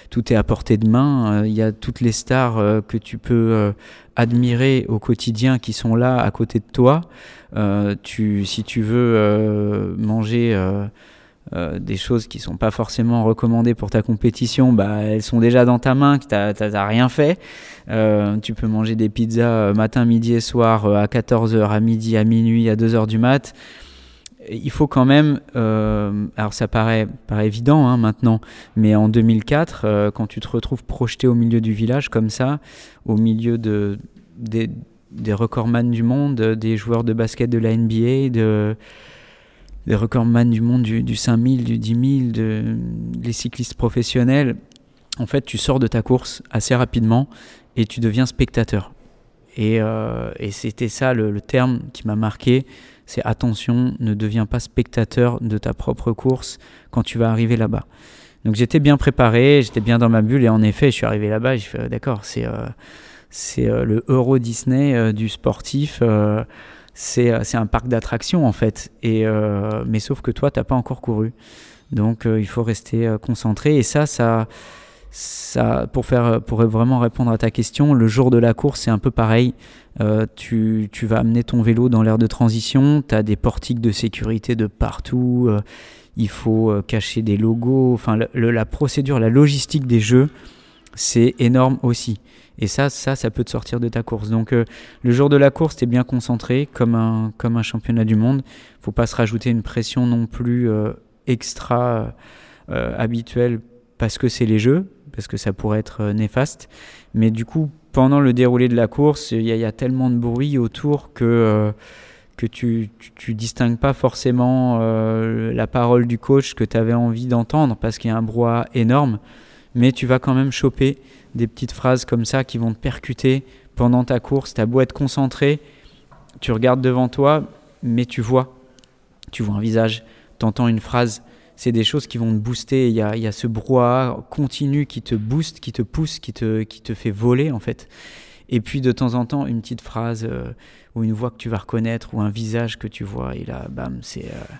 S4: tout est à portée de main. Il y a toutes les stars que tu peux admirer au quotidien qui sont là à côté de toi. tu, si tu veux manger des choses qui sont pas forcément recommandées pour ta compétition, bah, elles sont déjà dans ta main, que tu n'as rien fait. tu peux manger des pizzas matin, midi et soir à 14h, à midi, à minuit, à 2h du mat' il faut quand même, euh, alors ça paraît, paraît évident hein, maintenant, mais en 2004, euh, quand tu te retrouves projeté au milieu du village comme ça, au milieu de, des, des recordman du monde, des joueurs de basket de la NBA, de, des recordman du monde du, du 5000, du 10 000, de, cyclistes professionnels, en fait tu sors de ta course assez rapidement et tu deviens spectateur. Et, euh, c'était ça le terme qui m'a marqué c'est attention, ne deviens pas spectateur de ta propre course quand tu vas arriver là-bas. Donc j'étais bien préparé, j'étais bien dans ma bulle et en effet, je suis arrivé là-bas je fais d'accord, c'est euh, euh, le Euro Disney euh, du sportif. c'est un parc d'attractions en fait. Et, mais sauf que toi, tu n'as pas encore couru. Donc il faut rester concentré. Et ça, ça, pour, faire, vraiment répondre à ta question, le jour de la course, c'est un peu pareil. Euh, tu, vas amener ton vélo dans l'air de transition, tu as des portiques de sécurité de partout, euh, il faut euh, cacher des logos, enfin la procédure, la logistique des jeux, c'est énorme aussi. Et ça, ça, ça peut te sortir de ta course. Donc le jour de la course, tu es bien concentré comme un, comme un championnat du monde. faut pas se rajouter une pression non plus extra habituelle parce que c'est les jeux, parce que ça pourrait être euh, néfaste. Mais du coup, pendant le déroulé de la course, il y, a tellement de bruit autour que, euh, que tu, tu, distingues pas forcément euh, la parole du coach que tu avais envie d'entendre parce qu'il y a un brouhaha énorme. Mais tu vas quand même choper des petites phrases comme ça qui vont te percuter pendant ta course. Tu as beau être concentré, tu regardes devant toi, mais tu vois. Tu vois un visage, tu entends une phrase c'est des choses qui vont te booster. Il y a, y a ce brouhaha continu qui te booste, qui te pousse, qui te, qui te fait voler en fait. Et puis de temps en temps, une petite phrase euh, ou une voix que tu vas reconnaître ou un visage que tu vois. Et là, bam, c'est. Euh,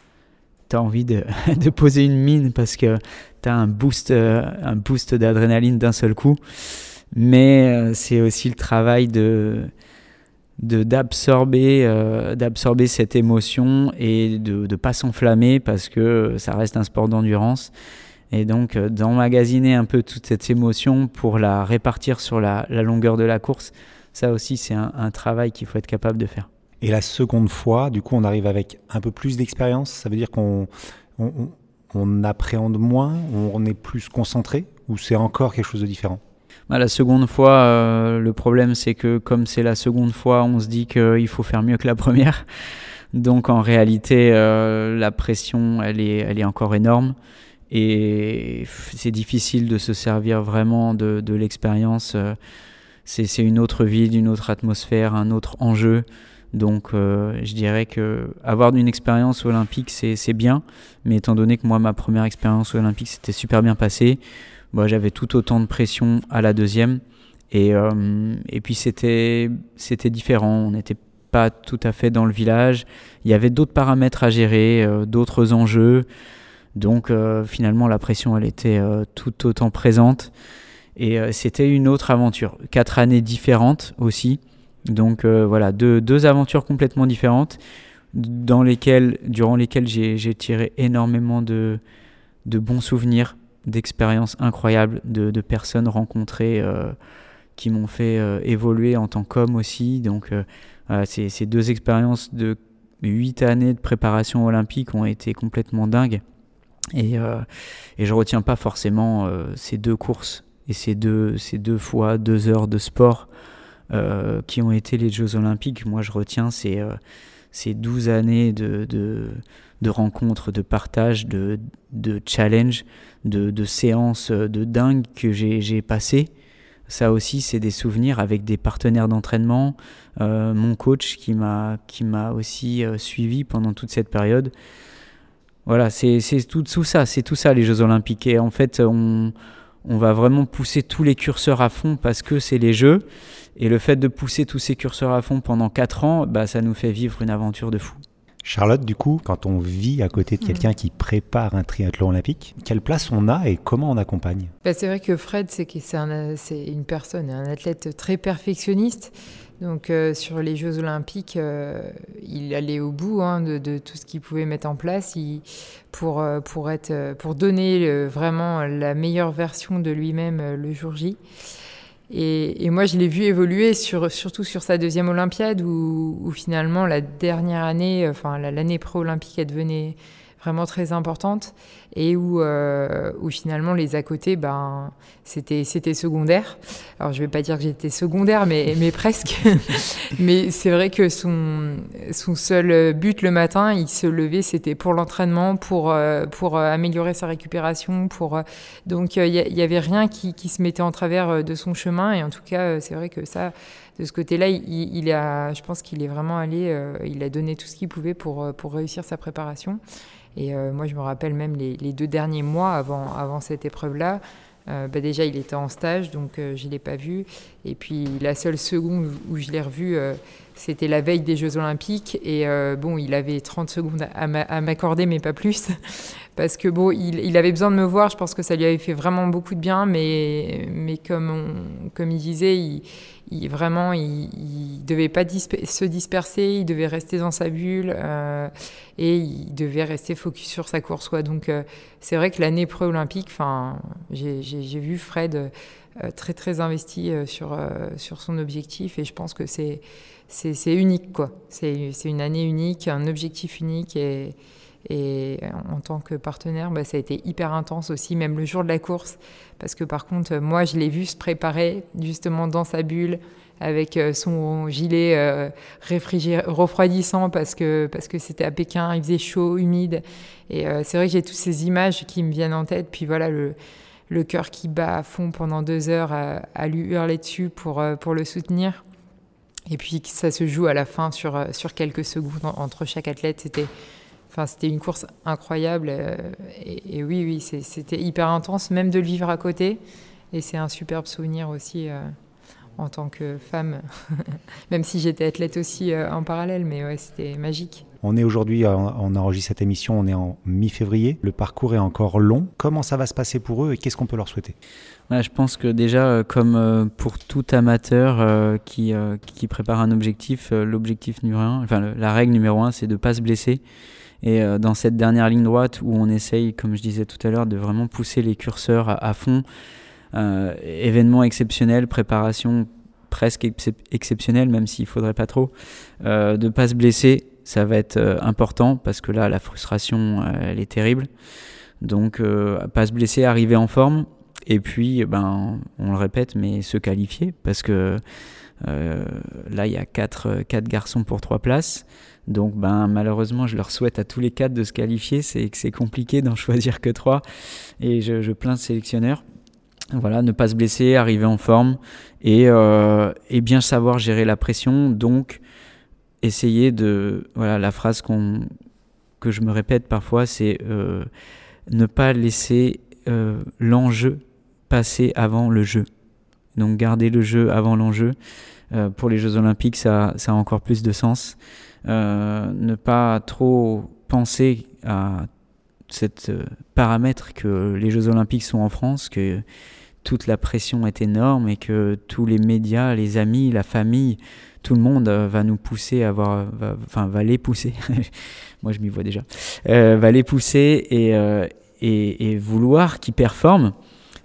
S4: t'as envie de, de, poser une mine parce que t'as un boost, euh, un boost d'adrénaline d'un seul coup. Mais c'est aussi le travail de d'absorber euh, d'absorber cette émotion et de ne pas s'enflammer parce que ça reste un sport d'endurance. Et donc euh, d'emmagasiner un peu toute cette émotion pour la répartir sur la, longueur de la course ça aussi c'est un, travail qu'il faut être capable de faire.
S2: Et la seconde fois du coup on arrive avec un peu plus d'expérience ça veut dire qu'on on appréhende moins on est plus concentré ou c'est encore quelque chose de différent?
S4: Bah, la seconde fois, euh, le problème c'est que comme c'est la seconde fois, on se dit qu'il faut faire mieux que la première. Donc en réalité, euh, la pression, elle est, encore énorme. Et c'est difficile de se servir vraiment de, l'expérience. C'est une autre ville, une autre atmosphère, un autre enjeu. Donc euh, je dirais que avoir une expérience olympique c'est bien, mais étant donné que moi ma première expérience olympique s'était super bien passée, bah, j'avais tout autant de pression à la deuxième. Et, euh, et puis c'était différent, on n'était pas tout à fait dans le village, il y avait d'autres paramètres à gérer, euh, d'autres enjeux, donc finalement la pression elle était tout autant présente. Et c'était une autre aventure, quatre années différentes aussi. Donc euh, voilà, deux, deux, aventures complètement différentes dans lesquelles, durant lesquelles j'ai tiré énormément de, de bons souvenirs, d'expériences incroyables, de, personnes rencontrées euh, qui m'ont fait euh, évoluer en tant qu'homme aussi. Donc voilà, ces, deux expériences de huit années de préparation olympique ont été complètement dingues. Et, et je retiens pas forcément ces deux courses et ces deux, ces deux fois deux heures de sport euh, qui ont été les Jeux Olympiques. Moi, je retiens ces, euh, ces 12 années de, de, rencontres, de partage, de, de challenge, de, de séances de dingue que j'ai passées. Ça aussi, c'est des souvenirs avec des partenaires d'entraînement, euh, mon coach qui m'a aussi suivi pendant toute cette période. Voilà, c'est tout, tout ça, c'est tout ça les Jeux Olympiques. Et en fait, on, on va vraiment pousser tous les curseurs à fond parce que c'est les Jeux. Et le fait de pousser tous ces curseurs à fond pendant 4 ans, bah, ça nous fait vivre une aventure de fou.
S2: Charlotte, du coup, quand on vit à côté de quelqu'un qui prépare un triathlon olympique, quelle place on a et comment on accompagne?
S3: Bah, C'est vrai que Fred, c'est c'est une personne, un athlète très perfectionniste. Donc euh, sur les Jeux Olympiques, euh, il allait au bout hein, de, tout ce qu'il pouvait mettre en place pour, euh, pour, être, pour donner vraiment la meilleure version de lui-même le jour J. Et, moi, je l'ai vu évoluer, sur, surtout sur sa deuxième Olympiade, où, finalement, la dernière année, enfin l'année pré-olympique, elle devenait vraiment très importante et où, euh, où finalement les à côté, ben, c'était, c'était secondaire. Alors je vais pas dire que j'étais secondaire, mais, mais presque. mais c'est vrai que son, son seul but le matin, il se levait, c'était pour l'entraînement, pour, euh, pour améliorer sa récupération. Pour, donc il n'y avait rien qui, qui, se mettait en travers de son chemin. Et en tout cas, c'est vrai que ça, de ce côté-là, il, a, je pense qu'il est vraiment allé, euh, il a donné tout ce qu'il pouvait pour, pour réussir sa préparation. Et euh, moi, je me rappelle même les, deux derniers mois avant, avant cette épreuve-là. Euh, bah déjà, il était en stage, donc euh, je ne l'ai pas vu. Et puis, la seule seconde où je l'ai revu, c'était la veille des Jeux Olympiques. Et bon, il avait 30 secondes à m'accorder, mais pas plus. Parce que bon, il, avait besoin de me voir. Je pense que ça lui avait fait vraiment beaucoup de bien. Mais, mais comme, comme il disait, il, il, vraiment, il, il devait pas se disperser, il devait rester dans sa bulle euh, et il devait rester focus sur sa course. Ouais. Donc, euh, c'est vrai que l'année pré-olympique, j'ai vu Fred euh, très très investi euh, sur euh, sur son objectif et je pense que c'est unique quoi. C'est une année unique, un objectif unique et et en tant que partenaire, bah, ça a été hyper intense aussi, même le jour de la course. Parce que par contre, moi, je l'ai vu se préparer justement dans sa bulle, avec euh, son gilet euh, refroidissant parce que parce que c'était à Pékin, il faisait chaud, humide. Et euh, c'est vrai que j'ai toutes ces images qui me viennent en tête. Puis voilà, le, cœur qui bat à fond pendant deux heures à, à lui hurler dessus pour, pour le soutenir. Et puis ça se joue à la fin sur, sur quelques secondes entre chaque athlète. C'était Enfin, c'était une course incroyable. Euh, et, oui, oui, c'était hyper intense, même de le vivre à côté. Et c'est un superbe souvenir aussi euh, en tant que femme, même si j'étais athlète aussi euh, en parallèle. Mais ouais, c'était magique.
S2: On est aujourd'hui, on enregistre cette émission, on est en mi-février. Le parcours est encore long. Comment ça va se passer pour eux et qu'est-ce qu'on peut leur souhaiter?
S4: Je pense que déjà, comme pour tout amateur qui, qui prépare un objectif, l'objectif numéro un, enfin la règle numéro un, c'est de ne pas se blesser. Et euh, dans cette dernière ligne droite où on essaye, comme je disais tout à l'heure, de vraiment pousser les curseurs à, fond, euh, événement exceptionnel, préparation presque exceptionnelle, même s'il faudrait pas trop, euh, de pas se blesser, ça va être euh, important parce que là, la frustration, elle est terrible. Donc, pas se blesser, arriver en forme, et puis, ben, on le répète, mais se qualifier parce que là, il y a 4 quatre, garçons pour 3 places. Donc ben, malheureusement, je leur souhaite à tous les quatre de se qualifier. C'est que c'est compliqué d'en choisir que 3. Et je, plains le sélectionneur. Voilà, ne pas se blesser, arriver en forme et, et bien savoir gérer la pression. Donc essayer de... Voilà, la phrase qu'on que je me répète parfois, c'est euh, ne pas laisser euh, l'enjeu passer avant le jeu. Donc garder le jeu avant l'enjeu. Euh, pour les Jeux Olympiques, ça, ça, a encore plus de sens. Ne pas trop penser à cette paramètre que les Jeux Olympiques sont en France, que toute la pression est énorme et que tous les médias, les amis, la famille, tout le monde va nous pousser à avoir, enfin va les pousser moi je m'y vois déjà, euh, va les pousser et, euh, vouloir qu'ils performent.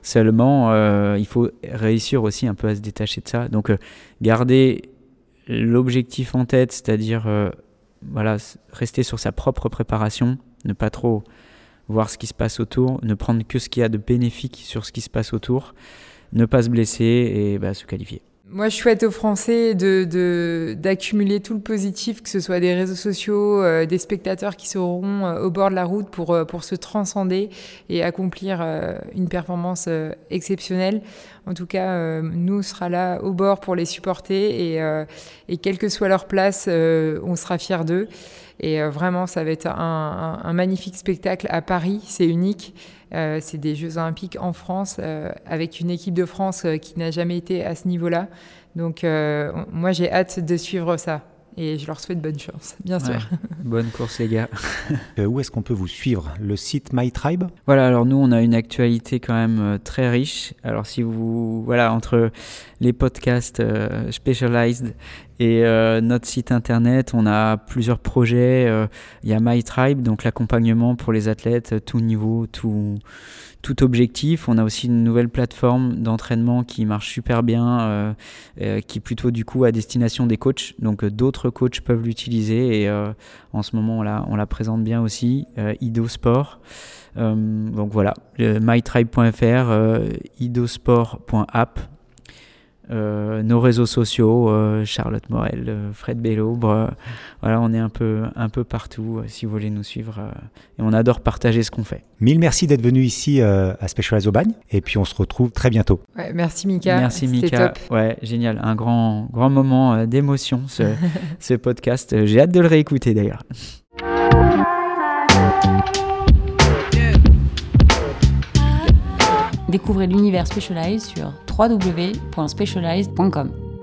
S4: Seulement, euh, il faut réussir aussi un peu à se détacher de ça. Donc, garder l'objectif en tête, c'est-à-dire voilà, rester sur sa propre préparation, ne pas trop voir ce qui se passe autour, ne prendre que ce qu'il y a de bénéfique sur ce qui se passe autour, ne pas se blesser et bah, se qualifier.
S3: Moi, je souhaite aux Français de, d'accumuler tout le positif, que ce soit des réseaux sociaux, euh, des spectateurs qui seront euh, au bord de la route pour, euh, pour se transcender et accomplir une performance exceptionnelle. En tout cas, nous, on sera là au bord pour les supporter et, et quelle que soit leur place, on sera fiers d'eux. Et vraiment, ça va être un, un magnifique spectacle à Paris, c'est unique. Euh, c'est des Jeux olympiques en France euh, avec une équipe de France euh, qui n'a jamais été à ce niveau-là. Donc moi j'ai hâte de suivre ça et je leur souhaite bonne chance, bien sûr.
S4: bonne course les gars.
S2: où est-ce qu'on peut vous suivre? Le site MyTribe?
S4: Voilà, alors nous on a une actualité quand même très riche. Alors si vous, voilà, entre les podcasts Specialized et notre site internet, on a plusieurs projets. Il y a MyTribe, donc l'accompagnement pour les athlètes, tout niveau, tout tout objectif. On a aussi une nouvelle plateforme d'entraînement qui marche super bien, euh, euh, qui est plutôt du coup à destination des coachs. Donc euh, d'autres coachs peuvent l'utiliser et en ce moment on la, présente bien aussi, Ido Sport. donc voilà, mytribe.fr, idosport.app euh, nos réseaux sociaux, euh, Charlotte Morel, euh, Fred Bello, voilà, on est un peu, un peu partout si vous voulez nous suivre et on adore partager ce qu'on fait.
S2: Mille merci d'être venu ici à Specialized Aubagne et puis on se retrouve très bientôt.
S3: merci Mika.
S4: Merci Mika. Ouais, génial, un grand, grand moment d'émotion ce, ce podcast. J'ai hâte de le réécouter d'ailleurs.
S1: Découvrez l'univers Specialized sur www.specialized.com.